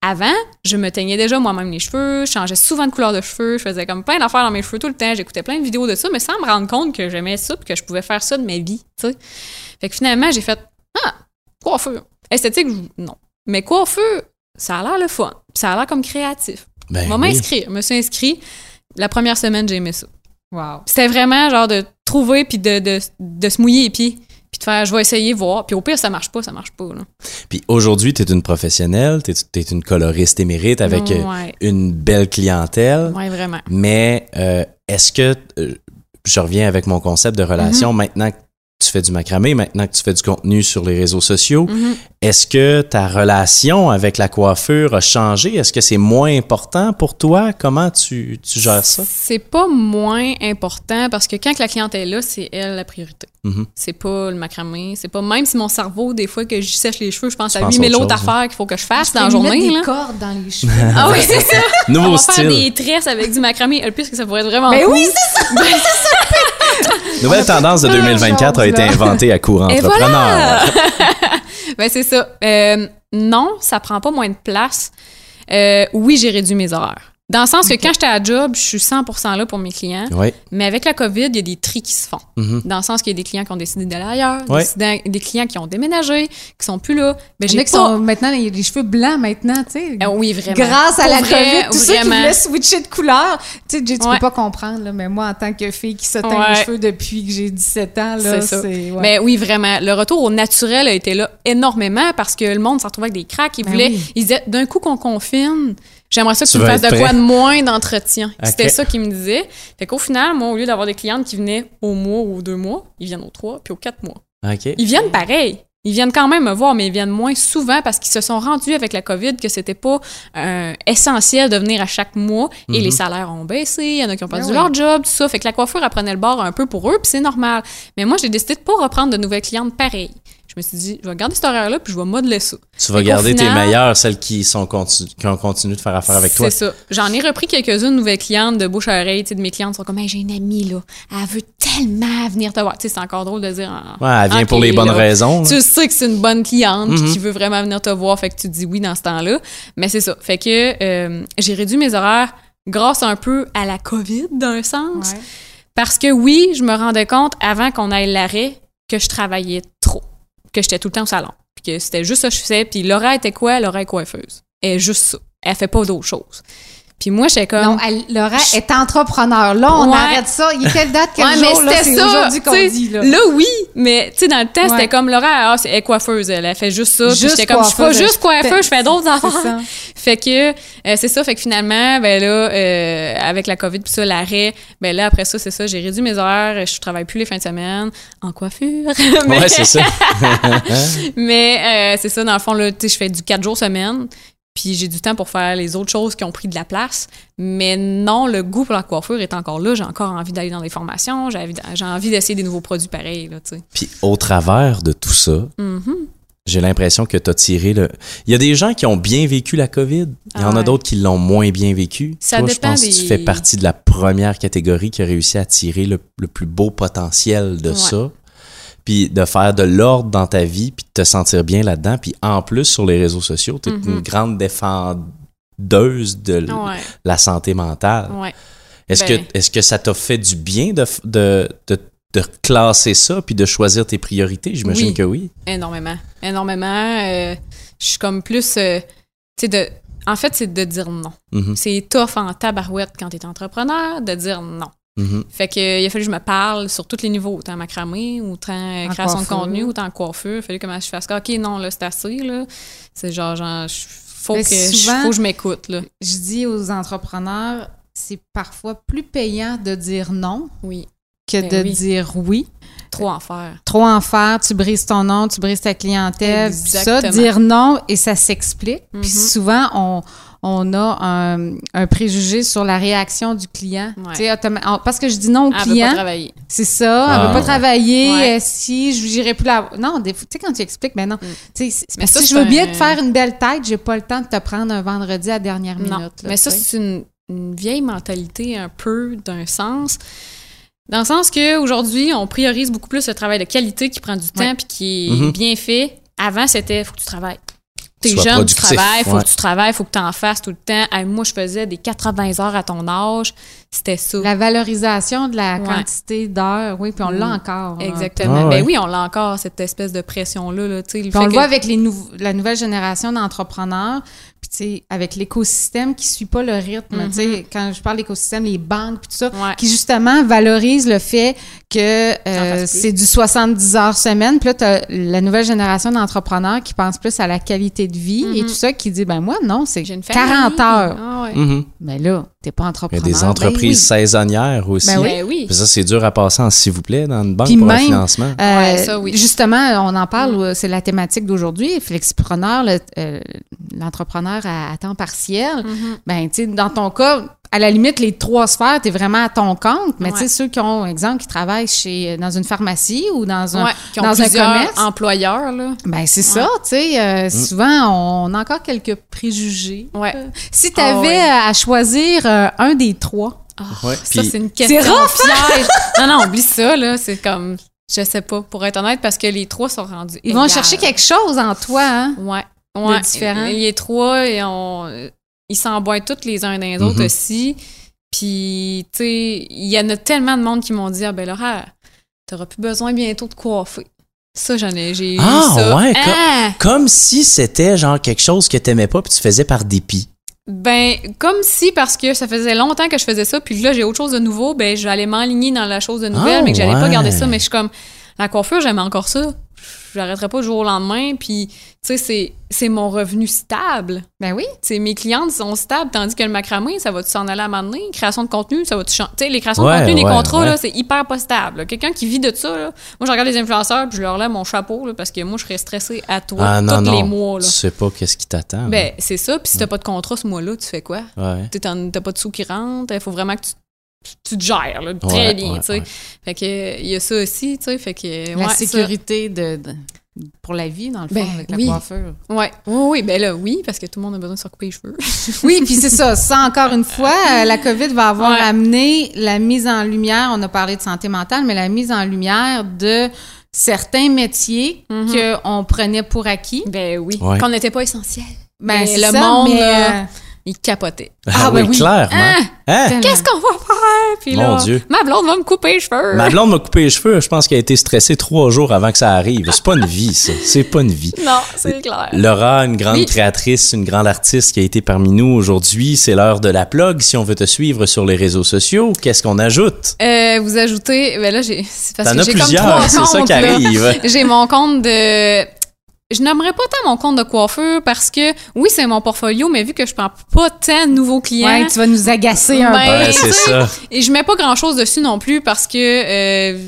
avant, je me teignais déjà moi-même les cheveux, je changeais souvent de couleur de cheveux, je faisais comme plein d'affaires dans mes cheveux tout le temps, j'écoutais plein de vidéos de ça, mais sans me rendre compte que j'aimais ça puis que je pouvais faire ça de ma vie, tu sais. Fait que finalement, j'ai fait Ah, coiffeur. Esthétique, non. Mais coiffeur, ça a l'air le fun, puis ça a l'air comme créatif. Ben oui. m'inscrire. Je me suis inscrit. La première semaine, j'ai aimé ça. Wow. C'était vraiment genre de trouver puis de, de, de se mouiller les pieds. Puis de faire, je vais essayer, voir. Puis au pire, ça marche pas, ça marche pas. Là. Puis aujourd'hui, tu es une professionnelle, tu es, une coloriste émérite avec euh, Ouais. une belle clientèle. Ouais, vraiment. Mais euh, est-ce que, euh, je reviens avec mon concept de relation, maintenant que tu fais du macramé, maintenant que tu fais du contenu sur les réseaux sociaux, Mhm. est-ce que ta relation avec la coiffure a changé? Est-ce que c'est moins important pour toi? Comment tu, tu gères ça? C'est pas moins important parce que quand la cliente est là, c'est elle la priorité. Mhm. C'est pas le macramé. C'est pas même si mon cerveau, des fois que je sèche les cheveux, je pense Tu à penses 8000 autre autres chose, affaires qu'il faut que je fasse Je dans la journée. mettre Là. des cordes dans les cheveux. Ah oui, c'est ça. On Nouveau va faire des tresses avec du macramé. Le plus que ça pourrait être vraiment Mais cool. oui, c'est ça. Nouvelle tendance de plein de 2024 a été inventée à cours Et entrepreneur. voilà! ben, c'est ça. Euh, non, ça prend pas moins de place. Euh, oui, j'ai réduit mes horaires. Dans le sens que quand j'étais à job, je suis 100% là pour mes clients. Oui. Mais avec la COVID, il y a des tris qui se font. Mhm. Dans le sens qu'il y a des clients qui ont décidé d'aller ailleurs, des clients qui ont déménagé, qui sont plus là. Ben, Il y en j'ai a qui pas... sont maintenant, il y a les cheveux blancs maintenant, tu sais. Ah oui, vraiment. Grâce à Pour la vrai, COVID, tous ceux qui vraiment. voulaient switcher de couleur. Tu sais, tu Ouais. peux pas comprendre, là, mais moi, en tant que fille qui se teint Ouais. les cheveux depuis que j'ai 17 ans, là, C'est ouais. Mais oui, vraiment. Le retour au naturel a été là énormément parce que le monde s'en retrouvait avec des cracks. Ils Ben voulaient, oui. ils disaient, d'un coup qu'on confine, j'aimerais ça que Tu tu, me fasses de quoi de moins d'entretien. C'était ça qu'ils me disaient. Fait qu'au final, moi, au lieu d'avoir des clientes qui venaient au mois ou aux deux mois, ils viennent aux trois puis aux quatre mois. OK. Ils viennent pareil. Ils viennent quand même me voir, mais ils viennent moins souvent parce qu'ils se sont rendus avec la COVID que c'était pas euh, essentiel de venir à chaque mois et les salaires ont baissé. Il y en a qui ont perdu Ben leur job, tout ça. Fait que la coiffure, elle prenait le bord un peu pour eux, puis c'est normal. Mais moi, j'ai décidé de pas reprendre de nouvelles clientes pareilles. Je me suis dit, je vais garder cet horaire-là, puis je vais modeler ça. Tu vas garder tes meilleures, celles qui, sont continu- qui ont continué de faire affaire avec toi. C'est ça. J'en ai repris quelques-unes nouvelles clientes de bouche à oreille. Tu sais, de mes clientes sont comme, Hey, j'ai une amie, là. Elle veut tellement venir te voir. Tu sais, c'est encore drôle de dire. en- Ouais, elle vient pour les bonnes là. raisons. là. Tu sais que c'est une bonne cliente Mhm. qui veut vraiment venir te voir, fait que tu dis oui dans ce temps-là. Mais c'est ça. Fait que euh, j'ai réduit mes horaires grâce un peu à la COVID, d'un sens. Ouais. Parce que oui, je me rendais compte avant qu'on aille l'arrêt que je travaillais que j'étais tout le temps au salon, puis que c'était juste ça que je faisais. Puis Laura était quoi? Est coiffeuse. Elle est juste ça. Elle fait pas d'autres choses. Puis moi, j'étais comme... Non, elle- Laura est entrepreneur. Là, on Ouais. arrête ça. Il y a quelle date, quel Ouais, mais jour? Là, c'était c'est ça. aujourd'hui qu'on dit. Là. Là, oui, mais tu sais, dans le test, Ouais. c'était comme Laura, ah, c'est- elle est coiffeuse, elle, elle fait juste ça. J'étais comme, je suis pas juste coiffeuse, je fais d'autres C'est affaires. ça. Fait que euh, c'est ça, fait que finalement, ben là, euh, avec la COVID puis ça, l'arrêt, ben là après ça, c'est ça, j'ai réduit mes horaires, je travaille plus les fins de semaine en coiffure. mais Ouais, c'est ça. mais, euh, c'est ça, dans le fond, là, tu sais, je fais du 4 jours semaine. Puis j'ai du temps pour faire les autres choses qui ont pris de la place. Mais non, le goût pour la coiffure est encore là. J'ai encore envie d'aller dans des formations. J'ai envie, d'essayer des nouveaux produits pareils, là. Puis au travers de tout ça, Mhm. j'ai l'impression que tu as tiré le. Il y a des gens qui ont bien vécu la COVID. Il y en Ah a ouais. d'autres qui l'ont moins bien vécu. Ça Toi, je dépend pense que tu fais partie de la première catégorie qui a réussi à tirer le, le plus beau potentiel de Ouais. ça. Puis de faire de l'ordre dans ta vie, puis de te sentir bien là-dedans. Puis en plus, sur les réseaux sociaux, tu es une grande défendeuse de Ouais. la santé mentale. Ouais. Est-ce Ben- que, est-ce que ça t'a fait du bien de, de, de, de classer ça puis de choisir tes priorités? J'imagine Oui. que oui. Énormément. Énormément. euh, je suis comme plus. euh, tu sais, de. En fait, c'est de dire non. Mhm, C'est tough en tabarouette quand t'es entrepreneur de dire non. Mhm. Fait que, il a fallu que je me parle sur tous les niveaux, autant macramé, autant euh, En création de contenu, autant en coiffure. Il a fallu que je fasse OK, non, là, c'est assez, là. C'est genre, genre, je- faut, Mais que, je- souvent- faut que je m'écoute, là. Je dis aux entrepreneurs, c'est parfois plus payant de dire non Oui. que Ben de oui. dire oui. Trop en faire. Trop en faire, tu brises ton nom, tu brises ta clientèle, ça. Dire non et ça s'explique. Puis Mhm. souvent, on, on a un, un préjugé sur la réaction du client. Ouais. Parce que je dis non au Elle veut pas client, travailler. c'est ça, Ah, elle veut pas ouais. travailler, Ouais. euh, si je n'irai plus la... Non, des fois, tu sais, quand tu expliques, ben non, Mais ça, que je veux bien te faire une belle tête, j'ai pas le temps de te prendre un vendredi à la dernière minute. Non, là, mais ça, c'est une, une vieille mentalité un peu d'un sens. Dans le sens qu'aujourd'hui, on priorise beaucoup plus le travail de qualité qui prend du temps Ouais. puis qui est Mhm. bien fait. Avant, c'était faut que tu travailles. T'es jeune, tu travailles, faut ouais. que tu travailles, faut que tu en fasses tout le temps. Hey, moi, je faisais des 80 heures à ton âge. C'était ça. La valorisation de la Ouais. quantité d'heures, oui, puis on l'a Mm. encore. Exactement. Ah ouais. Ben oui, on l'a encore, cette espèce de pression-là. Là, le on fait le que- voit avec les nouveaux- la nouvelle génération d'entrepreneurs, puis tu sais, avec l'écosystème qui suit pas le rythme. Tu sais, quand je parle d'écosystème, les banques, puis tout ça, Mm-hmm. Ouais. qui justement valorisent le fait que euh, c'est du 70 heures semaine. Puis là, t'as la nouvelle génération d'entrepreneurs qui pense plus à la qualité de vie et tout ça, qui dit, ben moi, non, c'est Mm-hmm. J'ai une famille. 40 heures. Ah ouais. Mhm. Mais là, t'es pas Il y a entrepreneur. des Ben entreprises oui. saisonnières aussi. Ben oui. Ben oui. Puis ça, c'est dur à passer en s'il vous plaît dans une banque Puis pour un financement. Euh, Ouais, ça, oui. Mm. Justement, on en parle, euh, c'est la thématique d'aujourd'hui. Flexipreneur, le- euh, l'entrepreneur à, à temps partiel. Mm-hmm. Ben, tu sais, dans ton cas, à la limite, les trois sphères, tu es vraiment à ton compte. Mais tu sais, ceux qui ont, exemple, qui travaillent chez, dans une pharmacie ou dans un, Ouais, qui ont dans un commerce, employeurs, là. ben c'est ça, tu sais. euh, Souvent, on a encore quelques préjugés. Ouais. Euh, Si tu Ah avais ouais. à choisir euh, un des trois, Ouais, Ça, c'est une question C'est piège. non, non, oublie ça, là. C'est comme, je sais pas, pour être honnête, parce que les trois sont rendus. ils vont chercher quelque chose en toi, hein? Ouais. Ouais. différent. Les trois, ils, ont- ils s'emboîtent tous les uns des autres Mhm. aussi. Puis, tu sais, il y en a tellement de monde qui m'ont dit Ah, ben Laura, t'auras plus besoin bientôt de coiffer. Ça, j'en ai, j'ai eu Ah, ça. ouais, Ah! Comme si c'était genre quelque chose que t'aimais pas puis tu faisais par dépit. Ben, comme si, parce que ça faisait longtemps que je faisais ça, puis là, j'ai autre chose de nouveau, ben, j'allais m'aligner dans la chose de nouvelle, Ah, mais que j'allais pas garder ça. Mais je suis comme, la coiffure, j'aime encore ça. J'arrêterai pas du jour au lendemain, puis, tu sais, c'est, c'est mon revenu stable. Ben oui. Tu mes clientes sont stables, tandis que le macramé, ça va s'en aller à un moment donné? Création de contenu, ça va Tu sais, les créations Ouais, de contenu, les contrats, ouais. là, c'est hyper pas stable. là. Quelqu'un qui vit de ça, là, moi, je regarde les influenceurs, puis je leur lève mon chapeau, là, parce que moi, je serais stressée à toi Ah non, tous non. les mois, là. Tu sais pas qu'est-ce qui t'attend. Ben, c'est ça. Puis si t'as pas de contrat ce mois-là, tu fais quoi? ouais. T'as pas de sous qui rentrent. Il faut vraiment que tu, tu te gères, là, très Ouais, bien, ouais, tu sais. ouais. Fait que, il y a ça aussi, tu sais. Fait que, La ouais, sécurité de, de- pour la vie, dans le fond, Ben, avec la oui. coiffure. Ouais. Oui, oui, ben là, oui, parce que tout le monde a besoin de se recouper les cheveux. Oui, puis c'est ça. Ça, encore une fois, euh, la COVID va avoir Ouais. amené la mise en lumière, on a parlé de santé mentale, mais la mise en lumière de certains métiers qu'on prenait pour acquis. ben oui. Ouais. Qu'on n'était pas essentiel. Ben, le ça, monde, mais, euh, il capotait. Ah, ben oui. clairement. Hein? tellement. Qu'est-ce qu'on va faire? Puis Mon là, Dieu. ma blonde va me couper les cheveux. Ma blonde m'a coupé les cheveux. Je pense qu'elle a été stressée trois jours avant que ça arrive. C'est pas une vie, ça. C'est pas une vie. Non, c'est clair. Laura, une grande Oui. créatrice, une grande artiste qui a été parmi nous aujourd'hui. C'est l'heure de la plug. Si on veut te suivre sur les réseaux sociaux, qu'est-ce qu'on ajoute? Euh, vous ajoutez, ben là, j'ai, c'est parce T'en que as j'ai comme c'est ça qui arrive. J'ai mon compte de. Je n'aimerais pas tant mon compte de coiffeur parce que, oui, c'est mon portfolio, mais vu que je prends pas tant de nouveaux clients. Ouais, tu vas nous agacer un Ben, peu. Ouais, c'est ça. Et je mets pas grand chose dessus non plus parce que euh,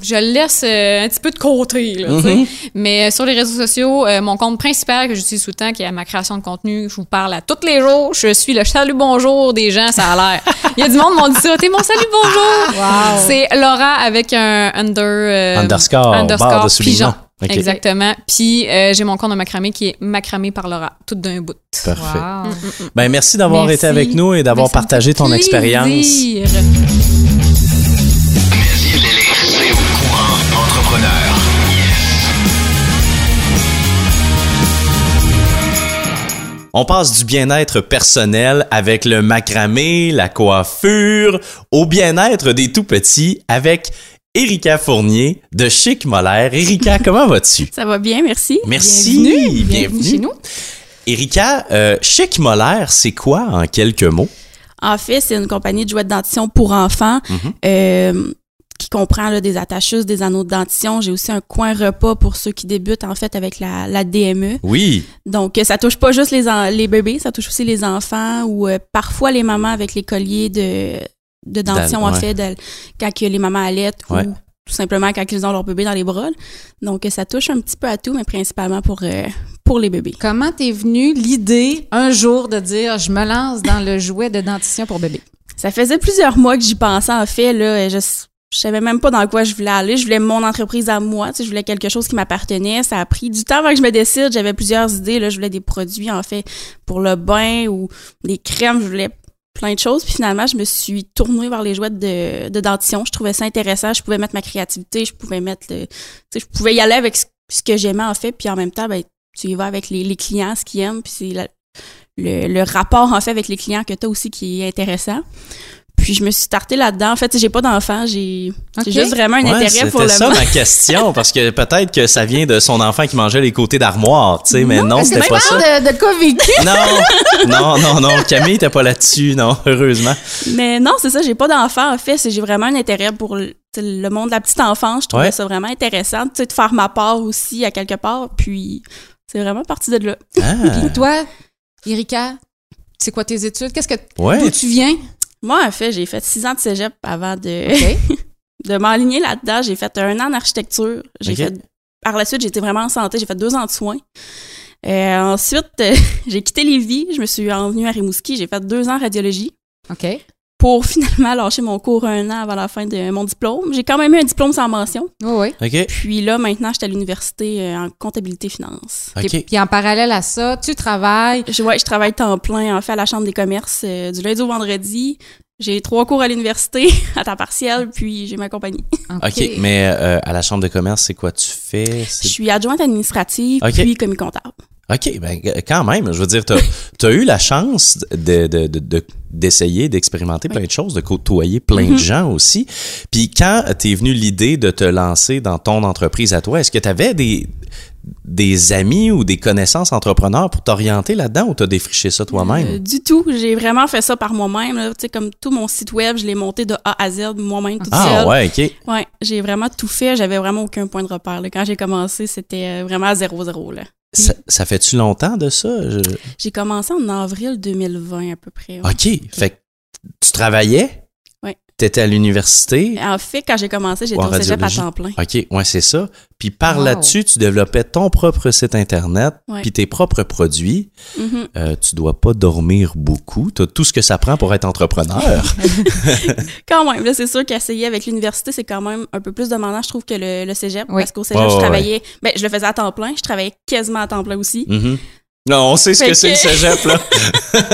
je le laisse euh, un petit peu de côté. Là, tu sais. Mhm. Mais euh, sur les réseaux sociaux, euh, mon compte principal que j'utilise tout le temps, qui est ma création de contenu, je vous parle à tous les jours. Je suis le salut bonjour des gens, ça a l'air. Il y a du monde qui m'ont dit ça. T'es mon salut bonjour. Wow. C'est Laura avec un under, euh, Underscore, barre de Exactement. Puis euh, j'ai mon compte de macramé qui est macramé par Laura, tout d'un bout. Parfait. Mm, mm, mm. Ben, merci d'avoir été avec nous et d'avoir partagé ton expérience. On passe du bien-être personnel avec le macramé, la coiffure, au bien-être des tout-petits avec Erika Fournier de Chic Molaire. Erika, comment vas-tu? Ça va bien, merci. Merci. Bienvenue, bienvenue chez nous. Erika, euh, Chic Molaire, c'est quoi en quelques mots? En fait, c'est une compagnie de jouets de dentition pour enfants euh, qui comprend là, des attacheuses, des anneaux de dentition. J'ai aussi un coin repas pour ceux qui débutent en fait avec la, la DME. Oui. Donc, euh, ça touche pas juste les, bébés, ça touche aussi les enfants ou euh, parfois les mamans avec les colliers de, de dentition, en fait, de- quand que les mamans allaitent Ouais. ou tout simplement quand ils ont leur bébé dans les bras. Donc, euh, ça touche un petit peu à tout, mais principalement pour, euh, pour les bébés. Comment t'es venue l'idée un jour de dire je me lance dans le jouet de dentition pour bébé? Ça faisait plusieurs mois que j'y pensais, en fait. Là, je, je savais même pas dans quoi je voulais aller. Je voulais mon entreprise à moi. Tu sais, je voulais quelque chose qui m'appartenait. Ça a pris du temps avant que je me décide. J'avais plusieurs idées. Là. Je voulais des produits, en fait, pour le bain ou des crèmes. Je voulais plein de choses. Puis finalement, je me suis tournée vers les jouets de, de dentition. Je trouvais ça intéressant. Je pouvais mettre ma créativité. Je pouvais mettre le... Je pouvais y aller avec ce, que j'aimais, en fait. Puis en même temps, ben, tu y vas avec les, les clients, ce qu'ils aiment. Puis c'est le, le rapport, en fait, avec les clients que tu as aussi qui est intéressant. Puis je me suis startée là-dedans. En fait, j'ai pas d'enfant, j'ai juste vraiment un Ouais, intérêt pour c'était le ça monde. ma question, parce que peut-être que ça vient de son enfant qui mangeait les côtés d'armoire, tu sais, mais non, que c'était pas ça. de, de quoi vécu? Non, non, non, non, Camille t'es pas là-dessus, non, heureusement. Mais non, c'est ça, j'ai pas d'enfant. En fait, j'ai vraiment un intérêt pour le, monde de la petite enfance. Je trouvais Ouais. ça vraiment intéressant, tu sais, de faire ma part aussi à quelque part. Puis c'est vraiment parti de là. Ah, Puis toi, Erika, c'est quoi tes études? Qu'est-ce que ouais. d'où tu viens? Moi, en fait, j'ai fait six ans de cégep avant de, de m'aligner là-dedans. J'ai fait un an en architecture. J'ai Ok. fait par la suite, j'étais vraiment en santé. J'ai fait deux ans de soins. Euh, ensuite, euh, j'ai quitté Lévis. Je me suis envenue à Rimouski. J'ai fait deux ans en radiologie OK. Pour finalement lâcher mon cours un an avant la fin de mon diplôme. J'ai quand même eu un diplôme sans mention. Oui, oui. OK, Puis là, maintenant, j'étais à l'université euh, en comptabilité finance. Puis, OK. puis en parallèle à ça, tu travailles. Je, ouais, je travaille temps plein, en fait, à la Chambre des commerces euh, du lundi au vendredi. J'ai trois cours à l'université à temps partiel, puis j'ai ma compagnie. OK, mais euh, à la chambre de commerce, c'est quoi tu fais? Je suis adjointe administrative, puis commis comptable. OK, ben g- quand même, je veux dire, t'as as eu la chance de de- de- de- d'essayer, d'expérimenter plein de choses, de côtoyer plein de gens aussi. Puis quand t'es venu l'idée de te lancer dans ton entreprise à toi, est-ce que tu avais des des amis ou des connaissances entrepreneurs pour t'orienter là-dedans ou t'as défriché ça Euh, toi-même? du tout, j'ai vraiment fait ça par moi-même. Tu sais, comme tout mon site web, je l'ai monté de A à Z moi-même toute Ah seule. ouais, OK. Ouais, j'ai vraiment tout fait. J'avais vraiment aucun point de repère. là. Quand j'ai commencé, c'était euh, vraiment à zéro zéro. Là. Ça, ça fait-tu longtemps de ça? Je- J'ai commencé en avril 2020 à peu près. ouais. OK, fait que tu travaillais? T'étais à l'université? En fait, quand j'ai commencé, j'étais au cégep à temps plein. OK, ouais, c'est ça. Puis par Wow. là-dessus, tu développais ton propre site Internet, Ouais. puis tes propres produits. Mhm. Euh, tu dois pas dormir beaucoup. Tu as tout ce que ça prend pour être entrepreneur. Quand même, là, c'est sûr qu'essayer avec l'université, c'est quand même un peu plus demandant, je trouve, que le, le cégep. Oui. Parce qu'au cégep, je ouais, travaillais, ben, je le faisais à temps plein, je travaillais quasiment à temps plein aussi. Mhm. Non, on sait ce Fait que c'est le que- cégep, là.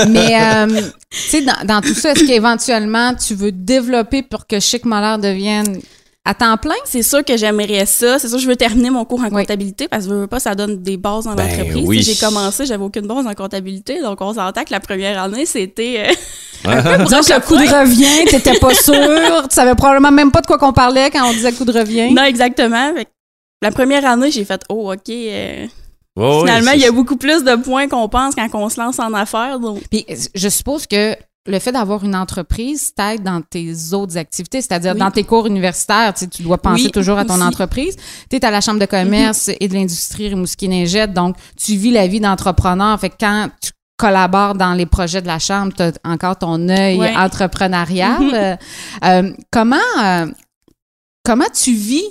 Mais, euh, tu sais, dans, dans tout ça, est-ce qu'éventuellement, tu veux développer pour que Chic Moller devienne à temps plein? C'est sûr que j'aimerais ça. C'est sûr que je veux terminer mon cours en Oui. comptabilité parce que je veux pas, ça donne des bases dans Ben l'entreprise. oui. J'ai commencé, j'avais aucune base en comptabilité, donc on s'entend que la première année, c'était... euh, Disons que le coup de revient, t'étais pas sûr, tu savais probablement même pas de quoi qu'on parlait quand on disait coup de revient. non, exactement. La première année, j'ai fait « Oh, OK, euh, Finalement, il y a beaucoup plus de points qu'on pense quand on se lance en affaires. » Donc, Puis je suppose que le fait d'avoir une entreprise t'aide dans tes autres activités, c'est-à-dire Oui. dans tes cours universitaires, tu, sais, tu dois penser Oui, toujours à ton aussi. entreprise. Tu es à la Chambre de commerce et de l'industrie Rimouski-Ningette, donc tu vis la vie d'entrepreneur. Fait que quand tu collabores dans les projets de la Chambre, tu as encore ton œil Ouais. entrepreneurial. Mhm. Euh, euh, comment, euh, comment tu vis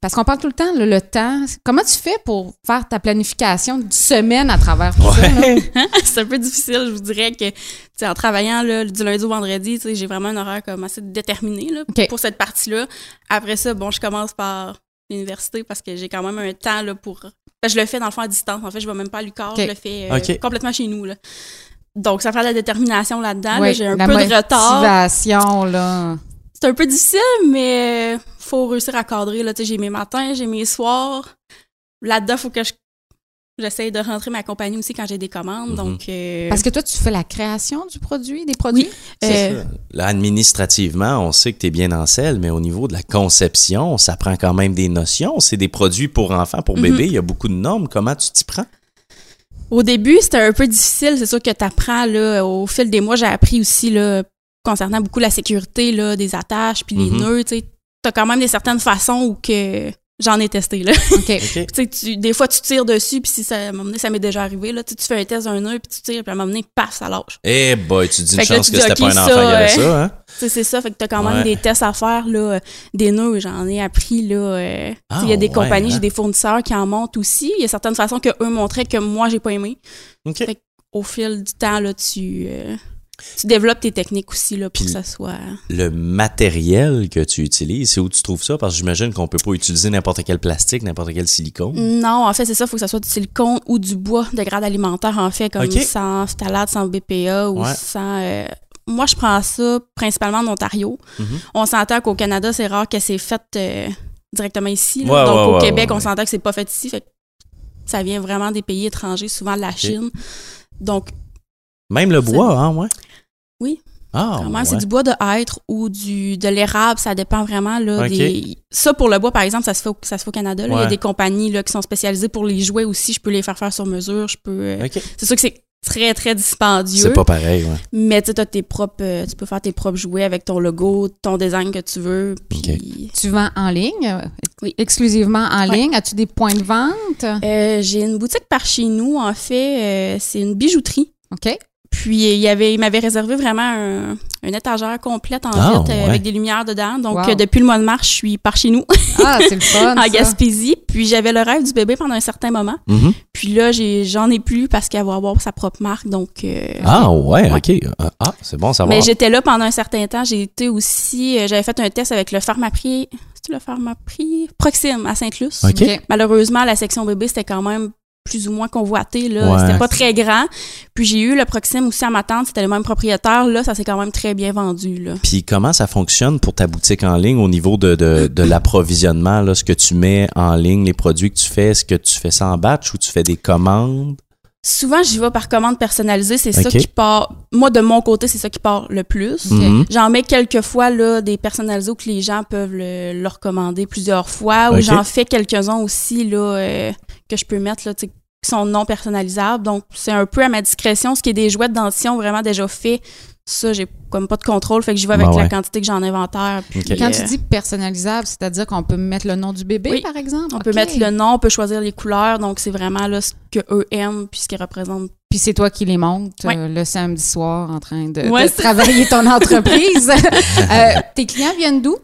parce qu'on parle tout le temps, le, le temps. Comment tu fais pour faire ta planification de semaine à travers tout ça? c'est un peu difficile, je vous dirais que, tu sais, en travaillant là, du lundi au vendredi, tu sais, j'ai vraiment un horaire comme assez déterminé là, pour cette partie-là. Après ça, bon, je commence par l'université parce que j'ai quand même un temps là, pour... Ben, je le fais dans le fond à distance. En fait, je vais même pas à l'UQAR, je le fais euh, complètement chez nous. Là. Donc, ça prend de la détermination là-dedans. J'ai un la peu de retard. motivation, là. C'est un peu difficile, mais faut réussir à cadrer. Là. J'ai mes matins, j'ai mes soirs. Là-dedans, faut que je J'essaie de rentrer ma compagnie aussi quand j'ai des commandes. Donc, euh, Parce que toi, tu fais la création du produit, des produits? euh, Là, administrativement, on sait que tu es bien en selle, mais au niveau de la conception, ça prend quand même des notions. C'est des produits pour enfants, pour bébés. Il y a beaucoup de normes. Comment tu t'y prends? Au début, c'était un peu difficile. C'est sûr que tu apprends là, au fil des mois. J'ai appris aussi là, concernant beaucoup la sécurité là, des attaches puis les Mhm. nœuds. Tu as quand même des certaines façons où que j'en ai testé. Là. OK. OK. Tu sais, tu- des fois, tu tires dessus, puis si ça, à un moment donné, ça m'est déjà arrivé, là, tu, sais, tu fais un test d'un nœud, puis tu tires, puis à un moment donné, paf, ça lâche. Eh boy, tu dis une là, chance que c'était pas un enfant ça, qui avait ça, hein? Tu sais, c'est ça, fait que t'as quand même Ouais. des tests à faire, là, euh, des nœuds, j'en ai appris, là. euh, tu sais, il y Ah, a des ouais, compagnies, hein? j'ai des fournisseurs qui en montent aussi. Il y a certaines façons que eux montraient que moi, j'ai pas aimé. OK. Fait que au fil du temps, là, tu, euh, tu développes tes techniques aussi, là, pour Puis- que ça soit... Le matériel que tu utilises, c'est où tu trouves ça? Parce que j'imagine qu'on peut pas utiliser n'importe quel plastique, n'importe quel silicone. Non, en fait, c'est ça, il faut que ça soit du silicone ou du bois de grade alimentaire, en fait, comme sans phthalate, sans BPA ou Ouais. sans... euh, moi, je prends ça principalement en Ontario. Mhm. On s'entend qu'au Canada, c'est rare que c'est fait euh, directement ici. là. Ouais, Donc, ouais, au Québec, on s'entend que c'est pas fait ici. Fait que ça vient vraiment des pays étrangers, souvent de la Chine. Donc, Même le bois, hein, ouais? Oui. Ah, Vraiment, ouais. c'est du bois de hêtre ou du de l'érable, ça dépend vraiment là des ça pour le bois par exemple, ça se fait au, ça se fait au Canada, là. il y a des compagnies là qui sont spécialisées pour les jouets aussi, je peux les faire faire sur mesure, je peux euh. C'est sûr que c'est très très dispendieux, C'est pas pareil, ouais. mais tu sais, t'as tes propres euh, tu peux faire tes propres jouets avec ton logo, ton design que tu veux, puis Tu vends en ligne? Oui. Exclusivement en Ouais. ligne? As-tu des points de vente? Euh, j'ai une boutique par chez nous en fait, euh, c'est une bijouterie. OK. Puis il y avait, il m'avait réservé vraiment un, une étagère complète en vitre ouais. avec des lumières dedans. Donc Wow. euh, depuis le mois de mars, je suis par chez nous Ah, c'est le fun. en ça. Gaspésie. Puis j'avais le rêve du bébé pendant un certain moment. Mhm. Puis là, j'ai, j'en ai plus parce qu'elle va avoir sa propre marque. Donc, euh, Ah, ouais, OK. Ah, Ah, c'est bon à savoir. mais j'étais là pendant un certain temps. J'ai été aussi, euh, j'avais fait un test avec le Pharmaprix, c'est le Pharmaprix? Proxime à Sainte-Luce. OK. OK. Malheureusement, la section bébé, c'était quand même plus ou moins convoité. Là. Ouais. C'était pas très grand. Puis j'ai eu le Proxime aussi à ma tante. C'était le même propriétaire. Là, ça s'est quand même très bien vendu. Là. Puis comment ça fonctionne pour ta boutique en ligne au niveau de, de, de l'approvisionnement, là, ce que tu mets en ligne, les produits que tu fais, est-ce que tu fais ça en batch ou tu fais des commandes? Souvent, j'y vais par commande personnalisée. C'est ça qui part. Moi, de mon côté, c'est ça qui part le plus. J'en mets quelques fois là, des personnalisés que les gens peuvent le, le recommander plusieurs fois. Ou j'en fais quelques-uns aussi là, euh, que je peux mettre là, qui sont non personnalisables. Donc, c'est un peu à ma discrétion. Ce qui est des jouets de dentition vraiment déjà faits, ça, j'ai comme pas de contrôle. Fait que j'y vais avec Ben ouais. la quantité que j'ai en inventaire. puis. Quand euh, tu dis personnalisable, c'est-à-dire qu'on peut mettre le nom du bébé, Oui. par exemple? on peut mettre le nom, on peut choisir les couleurs. Donc, c'est vraiment là, ce que eux aiment puis ce qu'ils représentent. Puis c'est toi qui les montes euh, le samedi soir en train de, Ouais, de c'est- travailler ton entreprise. Euh, tes clients viennent d'où?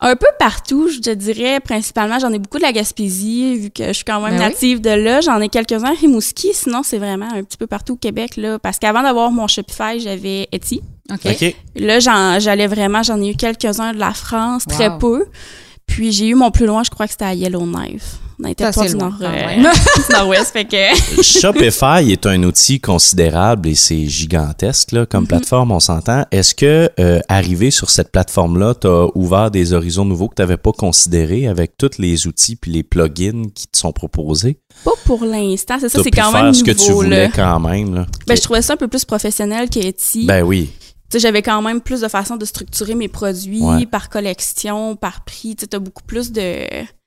Un peu partout, je te dirais. Principalement, j'en ai beaucoup de la Gaspésie, vu que je suis quand même Ben oui. native de là. J'en ai quelques-uns à Rimouski. Sinon, c'est vraiment un petit peu partout au Québec, là. Parce qu'avant d'avoir mon Shopify, j'avais Etsy. OK. OK. Là, j'en- j'allais vraiment, j'en ai eu quelques-uns de la France, très Wow. peu. Puis j'ai eu mon plus loin, je crois que c'était à Yellowknife, Ça, territoires c'est du, euh, même. nord-ouest. Fait que Shopify est un outil considérable et c'est gigantesque là, comme plateforme, on s'entend. Est-ce que euh, arrivé sur cette plateforme-là, tu as ouvert des horizons nouveaux que tu n'avais pas considérés avec tous les outils puis les plugins qui te sont proposés? pas pour l'instant. C'est ça, T'as c'est quand faire même ce que nouveau, tu voulais là. quand même. Là. Ben, je trouvais ça un peu plus professionnel qu'Etsy. Ben oui. Tu sais, j'avais quand même plus de façons de structurer mes produits Ouais. par collection, par prix. Tu t'as beaucoup plus de...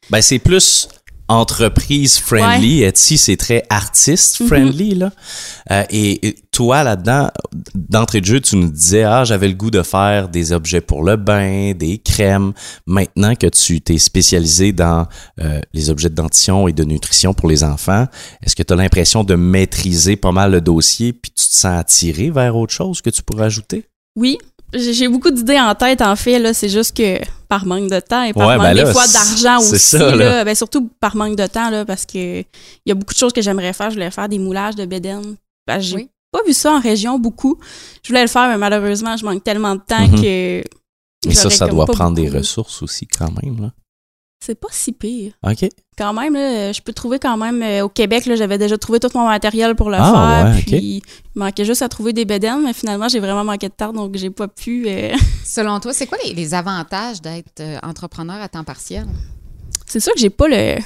Ben, c'est plus entreprise friendly. Etsy, c'est très artiste friendly, là. Euh, et, et toi, là-dedans, d'entrée de jeu, tu nous disais, ah, j'avais le goût de faire des objets pour le bain, des crèmes. Maintenant que tu t'es spécialisé dans euh, les objets de dentition et de nutrition pour les enfants, est-ce que tu as l'impression de maîtriser pas mal le dossier puis tu te sens attiré vers autre chose que tu pourrais ajouter? Oui, j'ai beaucoup d'idées en tête, en fait. Là, c'est juste que par manque de temps et par Ouais, manque ben des fois d'argent aussi. ça, là. là. Ben, surtout par manque de temps, là, parce que il y a beaucoup de choses que j'aimerais faire. Je voulais faire des moulages de bédaine. Ben, j'ai Oui. pas vu ça en région beaucoup. Je voulais le faire, mais malheureusement, je manque tellement de temps Mhm. que... Et ça, ça doit prendre des ressources aussi quand même, là. C'est pas si pire. OK. Quand même, là, je peux trouver quand même euh, au Québec, là, j'avais déjà trouvé tout mon matériel pour le Ah, faire. ouais, puis ok. il manquait juste à trouver des bédaines, mais finalement, j'ai vraiment manqué de temps, donc j'ai pas pu. euh, Selon toi, c'est quoi les, les avantages d'être euh, entrepreneur à temps partiel? C'est sûr que j'ai pas le.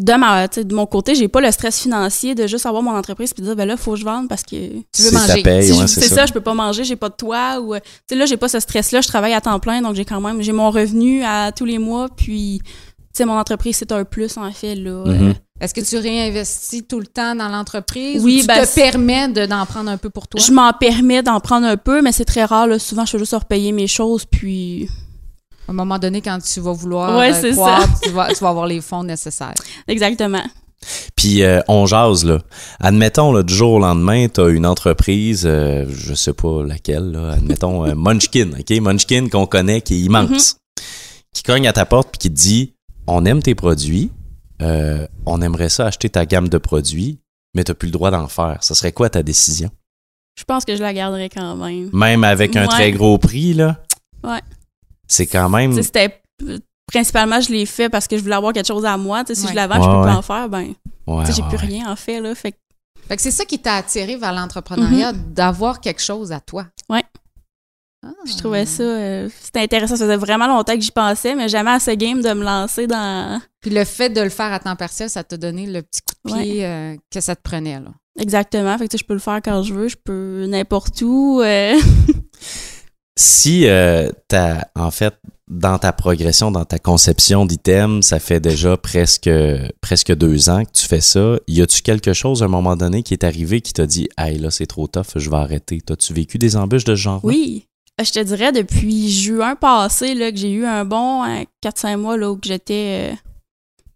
de, ma, mon côté, j'ai pas le stress financier de juste avoir mon entreprise puis de dire, ben là, faut que je vende parce que Tu veux manger. paye, si ouais, je- c'est ça. ça. je peux pas manger, j'ai pas de toit ou, tu sais, là, j'ai pas ce stress-là, je travaille à temps plein, donc j'ai quand même, j'ai mon revenu à tous les mois, puis, sais, mon entreprise, c'est un plus, en fait, là. Mhm. Euh, Est-ce que tu réinvestis tout le temps dans l'entreprise Oui, ou tu ben, te permets de- d'en prendre un peu pour toi? Je m'en permets d'en prendre un peu, mais c'est très rare, là. Souvent, je fais juste repayer mes choses, puis, À un moment donné, quand tu vas vouloir Ouais, euh, c'est croître, tu vas, tu vas avoir les fonds nécessaires. exactement. Puis euh, on jase là. Admettons là, du jour au lendemain, tu as une entreprise, euh, je sais pas laquelle, là, admettons euh, Munchkin, OK, Munchkin qu'on connaît qui est immense. Qui cogne à ta porte puis qui te dit "On aime tes produits, euh, on aimerait ça acheter ta gamme de produits, mais tu plus le droit d'en faire." Ça serait quoi ta décision? Je pense que je la garderai quand même. Même avec un Ouais. très gros prix là? Ouais. C'est quand même Tu sais, c'était principalement je l'ai fait parce que je voulais avoir quelque chose à moi. Tu sais, si Ouais. je la vends, je peux ouais. pas en faire, ben, Ouais, tu sais, j'ai ouais, plus ouais. rien en fait là. Fait que Fait que c'est ça qui t'a attiré vers l'entrepreneuriat, Mhm. d'avoir quelque chose à toi. Ouais. Ah. je trouvais ça, euh, c'était intéressant. Ça faisait vraiment longtemps que j'y pensais, mais jamais assez game de me lancer dans. Puis le fait de le faire à temps partiel, ça t'a donné le petit coup de pied euh, que ça te prenait. Là. Exactement. Fait que tu sais, je peux le faire quand je veux, je peux n'importe où. euh. Si euh, t'as en fait dans ta progression, dans ta conception d'items, ça fait déjà presque presque deux ans que tu fais ça. Y a-tu quelque chose à un moment donné qui est arrivé qui t'a dit, hey là c'est trop tough, je vais arrêter. T'as-tu vécu des embûches de ce genre Oui. Euh, Je te dirais depuis juin passé là, que j'ai eu un bon 4-5 mois là, où que j'étais. euh,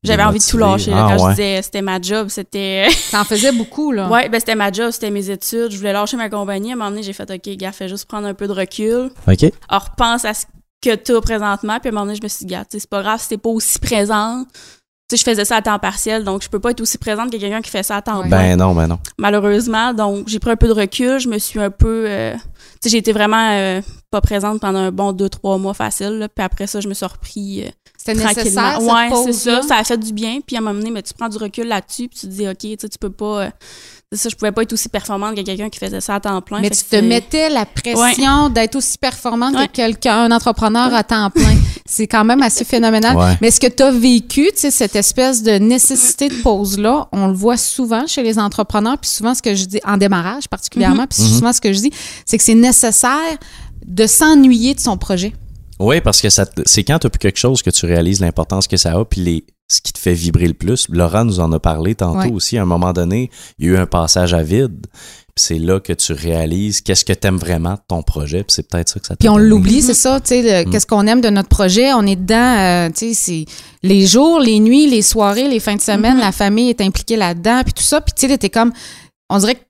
J'avais envie de tout lâcher. là, Ah, quand ouais. je disais c'était ma job, c'était. T'en faisais beaucoup, là. Ouais, ben c'était ma job, c'était mes études. Je voulais lâcher ma compagnie. À un moment donné, j'ai fait OK, gars, fais juste prendre un peu de recul. OK. Alors, repense à ce que tu as présentement. Puis à un moment donné, je me suis dit, gars, tu sais, c'est pas grave si t'es pas aussi présente. Tu sais, je faisais ça à temps partiel, donc je peux pas être aussi présente que quelqu'un qui fait ça à temps Ouais. plein, Ben non, ben non. malheureusement. Donc, j'ai pris un peu de recul. Je me suis un peu. euh, sais, j'ai été vraiment euh, pas présente pendant un bon deux, trois mois facile. là. Puis après ça, je me suis repris. euh, C'était tranquillement. nécessaire, ouais, c'est ça. Ça a fait du bien. Puis à un moment donné, mais tu prends du recul là-dessus, puis tu te dis, OK, tu peux pas. euh, ça, je pouvais pas être aussi performante que quelqu'un qui faisait ça à temps plein. Mais Fait tu te mettais la pression d'être aussi performante Ouais. que quelqu'un, un entrepreneur à temps plein. C'est quand même assez phénoménal. Ouais. Mais est-ce que tu as vécu, tu sais, cette espèce de nécessité de pause-là? On le voit souvent chez les entrepreneurs, puis souvent ce que je dis, en démarrage particulièrement, puis Mhm. souvent ce que je dis, c'est que c'est nécessaire de s'ennuyer de son projet. Oui, parce que c'est quand tu plus quelque chose que tu réalises l'importance que ça a, puis les, ce qui te fait vibrer le plus. Laurent nous en a parlé tantôt Ouais. aussi. À un moment donné, il y a eu un passage à vide. Puis c'est là que tu réalises qu'est-ce que tu aimes vraiment de ton projet. Puis c'est peut-être ça que ça Puis on l'oublie, c'est ça, tu sais, le- Mm. qu'est-ce qu'on aime de notre projet, on est dedans, euh, tu sais, c'est les jours, les nuits, les soirées, les fins de semaine, Mhm. la famille est impliquée là-dedans, puis tout ça, puis tu sais, t'es comme, on dirait que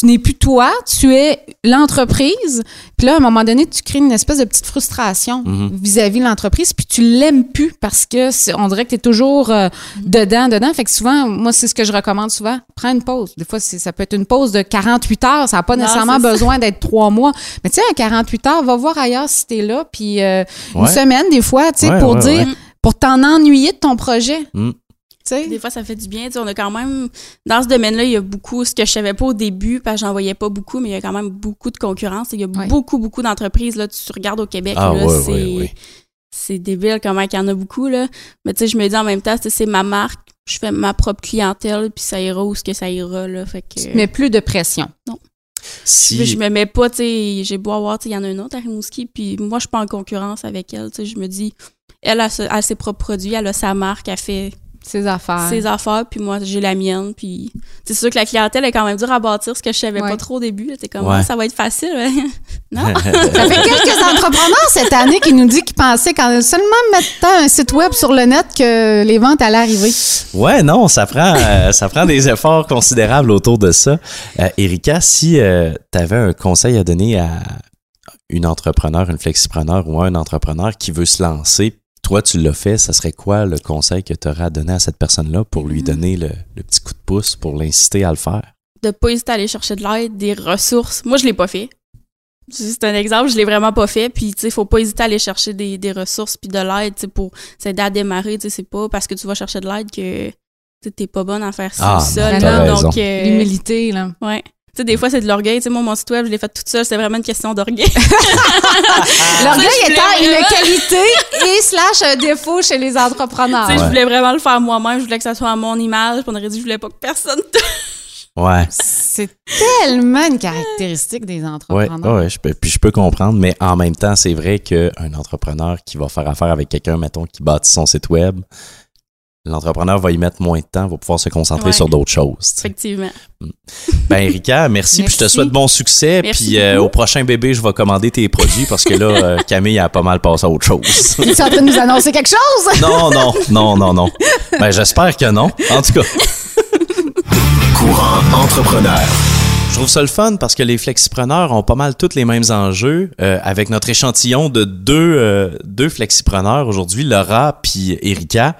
tu n'es plus toi, tu es l'entreprise, puis là, à un moment donné, tu crées une espèce de petite frustration Mhm. vis-à-vis de l'entreprise, puis tu l'aimes plus parce que c'est- on dirait que tu es toujours euh, dedans, dedans. Fait que souvent, moi, c'est ce que je recommande souvent. Prends une pause. Des fois, c'est- ça peut être une pause de 48 heures. Ça n'a pas Non, nécessairement besoin d'être trois mois. Mais tu sais, un 48 heures, va voir ailleurs si t'es là. Puis euh, une semaine, des fois, tu sais, Ouais, pour ouais, dire, ouais. pour t'en ennuyer de ton projet. Mm. Des fois, ça fait du bien. Tu sais, on a quand même, dans ce domaine-là, il y a beaucoup, ce que je savais pas au début, parce que j'en voyais pas beaucoup, mais il y a quand même beaucoup de concurrence. Il y a Ouais. beaucoup, beaucoup d'entreprises. Là, tu regardes au Québec, Ah, là, ouais, c'est, ouais, ouais. c'est débile comment il y en a beaucoup, là. Mais tu sais, je me dis en même temps, c'est ma marque. Je fais ma propre clientèle, puis ça ira où ce que ça ira, là. Fait que. Mets plus de pression. Si, Puis je me mets pas, tu sais, j'ai beau avoir, tu sais, il y en a une autre à Rimouski, puis moi, je suis pas en concurrence avec elle, tu sais, je me dis, elle a, ce- a ses propres produits, elle a sa marque, elle fait Ses affaires. ses affaires, puis moi, j'ai la mienne, puis c'est sûr que la clientèle est quand même dure à bâtir, ce que je savais Ouais. pas trop au début, c'était comme, Ouais. Ah, ça va être facile, ouais. non? Ça fait quelques entrepreneurs cette année qui nous dit qu'ils pensaient qu'en seulement mettant un site web sur le net que les ventes allaient arriver. Ouais, non, ça prend, euh, ça prend des efforts considérables autour de ça. Euh, Erika, si tu avais un conseil à donner à une entrepreneur, une flexipreneur ou un entrepreneur qui veut se lancer, toi tu l'as fait, ça serait quoi le conseil que tu aurais à donner à cette personne-là pour lui donner le, le petit coup de pouce, pour l'inciter à le faire? De pas hésiter à aller chercher de l'aide, des ressources. Moi, je l'ai pas fait. C'est un exemple, je l'ai vraiment pas fait. Puis, tu sais, faut pas hésiter à aller chercher des, des ressources puis de l'aide, tu sais, pour s'aider à démarrer. Tu sais, c'est pas parce que tu vas chercher de l'aide que tu t'es pas bonne à faire ça Ah, seul. raison. Donc, euh, L'humilité, là. Ouais. Sais, des fois, c'est de l'orgueil. Tu sais, moi, mon site web, je l'ai fait toute seule. C'est vraiment une question d'orgueil. L'orgueil étant une qualité et slash un défaut chez les entrepreneurs. Tu sais, Ouais. Je voulais vraiment le faire moi-même. Je voulais que ça soit à mon image. Puis on aurait dit, je voulais pas que personne Ouais. C'est tellement une caractéristique des Ouais, entrepreneurs. ouais, je peux, puis je peux comprendre, mais en même temps, c'est vrai qu'un entrepreneur qui va faire affaire avec quelqu'un, mettons, qui bâtit son site web, l'entrepreneur va y mettre moins de temps, va pouvoir se concentrer Ouais. sur d'autres choses. Effectivement. Ben, Erika, merci, puis je te souhaite bon succès. Merci Puis euh, au prochain bébé, je vais commander tes produits parce que là, euh, Camille a pas mal passé à autre chose. Tu es en train de nous annoncer quelque chose? non, non, non, non, non. Ben, j'espère que non. En tout cas. Courant entrepreneur. Je trouve ça le fun parce que les flexipreneurs ont pas mal tous les mêmes enjeux. Euh, avec notre échantillon de deux, euh, deux flexipreneurs aujourd'hui, Laura puis Erika,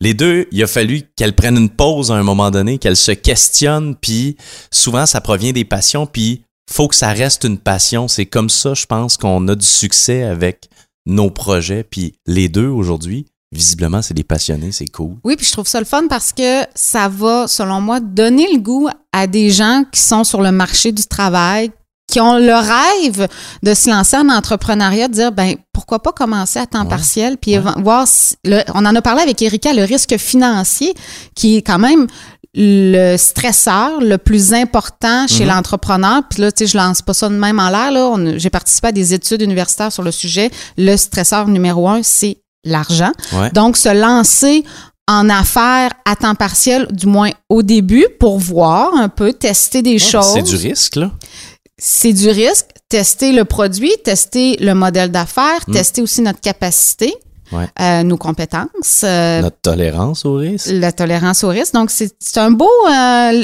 les deux, il a fallu qu'elles prennent une pause à un moment donné, qu'elles se questionnent, puis souvent ça provient des passions, puis faut que ça reste une passion. C'est comme ça, je pense, qu'on a du succès avec nos projets. Puis les deux aujourd'hui, visiblement, c'est des passionnés, c'est cool. Oui, puis je trouve ça le fun parce que ça va, selon moi, donner le goût à des gens qui sont sur le marché du travail, qui ont le rêve de se lancer en entrepreneuriat, de dire, ben, pourquoi pas commencer à temps Ouais. partiel, puis voir, si- le- on en a parlé avec Erika, le risque financier, qui est quand même le stresseur le plus important chez Mhm. l'entrepreneur. Puis là, tu sais, je lance pas ça de même en l'air. Là, On- j'ai participé à des études universitaires sur le sujet. Le stresseur numéro un, c'est l'argent. Ouais. Donc, se lancer en affaires à temps partiel, du moins au début, pour voir un peu, tester des choses. C'est du risque, là. C'est du risque. Tester le produit, tester le modèle d'affaires, Mm. tester aussi notre capacité, Ouais. euh, nos compétences, euh, Notre tolérance au risque. la tolérance au risque. Donc, c'est un beau... euh,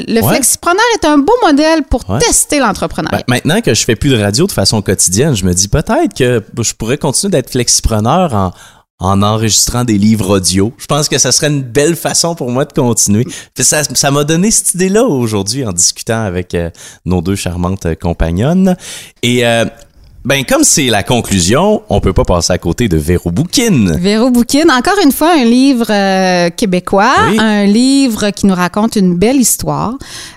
le Ouais. flexipreneur est un beau modèle pour Ouais. tester l'entrepreneuriat. Ben, maintenant que je fais plus de radio de façon quotidienne, je me dis peut-être que je pourrais continuer d'être flexipreneur en, en enregistrant des livres audio. Je pense que ça serait une belle façon pour moi de continuer. Ça m'a donné cette idée-là aujourd'hui en discutant avec euh, nos deux charmantes euh, compagnonnes. Et euh, ben comme c'est la conclusion, on peut pas passer à côté de Véro Bouquin. Véro Bouquin, encore une fois, un livre euh, québécois, Oui. un livre qui nous raconte une belle histoire,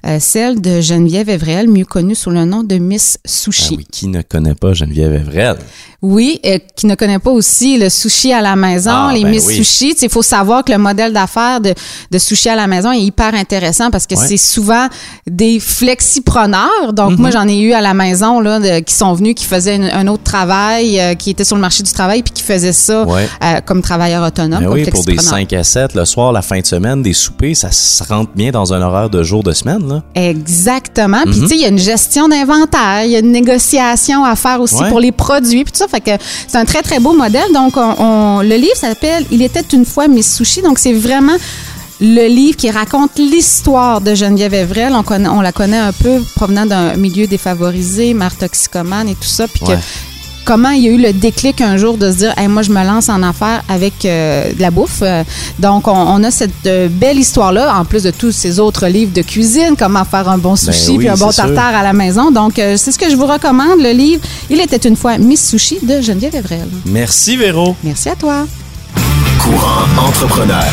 euh, celle de Geneviève Evrel, mieux connue sous le nom de Miss Ah Sushi. oui, qui ne connaît pas Geneviève Evrel? Oui, euh, qui ne connaît pas aussi le sushi à la maison, Ah, les ben Miss oui. Sushi. Il faut savoir que le modèle d'affaires de, de sushi à la maison est hyper intéressant parce que Ouais. c'est souvent des flexipreneurs. Donc, Mhm. moi, j'en ai eu à la maison là, de- qui sont venus, qui faisaient une- un autre travail, euh, qui étaient sur le marché du travail puis qui faisaient ça Ouais. euh, comme travailleur autonome, Ben comme oui, pour des flexipreneur. 5 à 7, le soir, la fin de semaine, des soupers, ça se rentre bien dans un horaire de jour de semaine, là. Exactement. Puis, Mhm. tu sais, il y a une gestion d'inventaire, il y a une négociation à faire aussi Ouais. pour les produits, puis tout ça. Fait que c'est un très, très beau modèle. Donc, on, on- le livre s'appelle Il était une fois Miss Sushi. Donc, c'est vraiment le livre qui raconte l'histoire de Geneviève Evrel. On, connaît, on la connaît un peu provenant d'un milieu défavorisé, mère toxicomane et tout ça. Puis que comment il y a eu le déclic un jour de se dire, hey, moi, je me lance en affaires avec euh, de la bouffe. Euh, donc, on, on a cette euh, belle histoire-là, en plus de tous ces autres livres de cuisine, comment faire un bon sushi Ben oui, puis un bon sûr. tartare à la maison. Donc, euh, c'est ce que je vous recommande, le livre Il était une fois Miss Sushi de Geneviève Evrel. Merci, Véro. Merci à toi. Courant entrepreneur.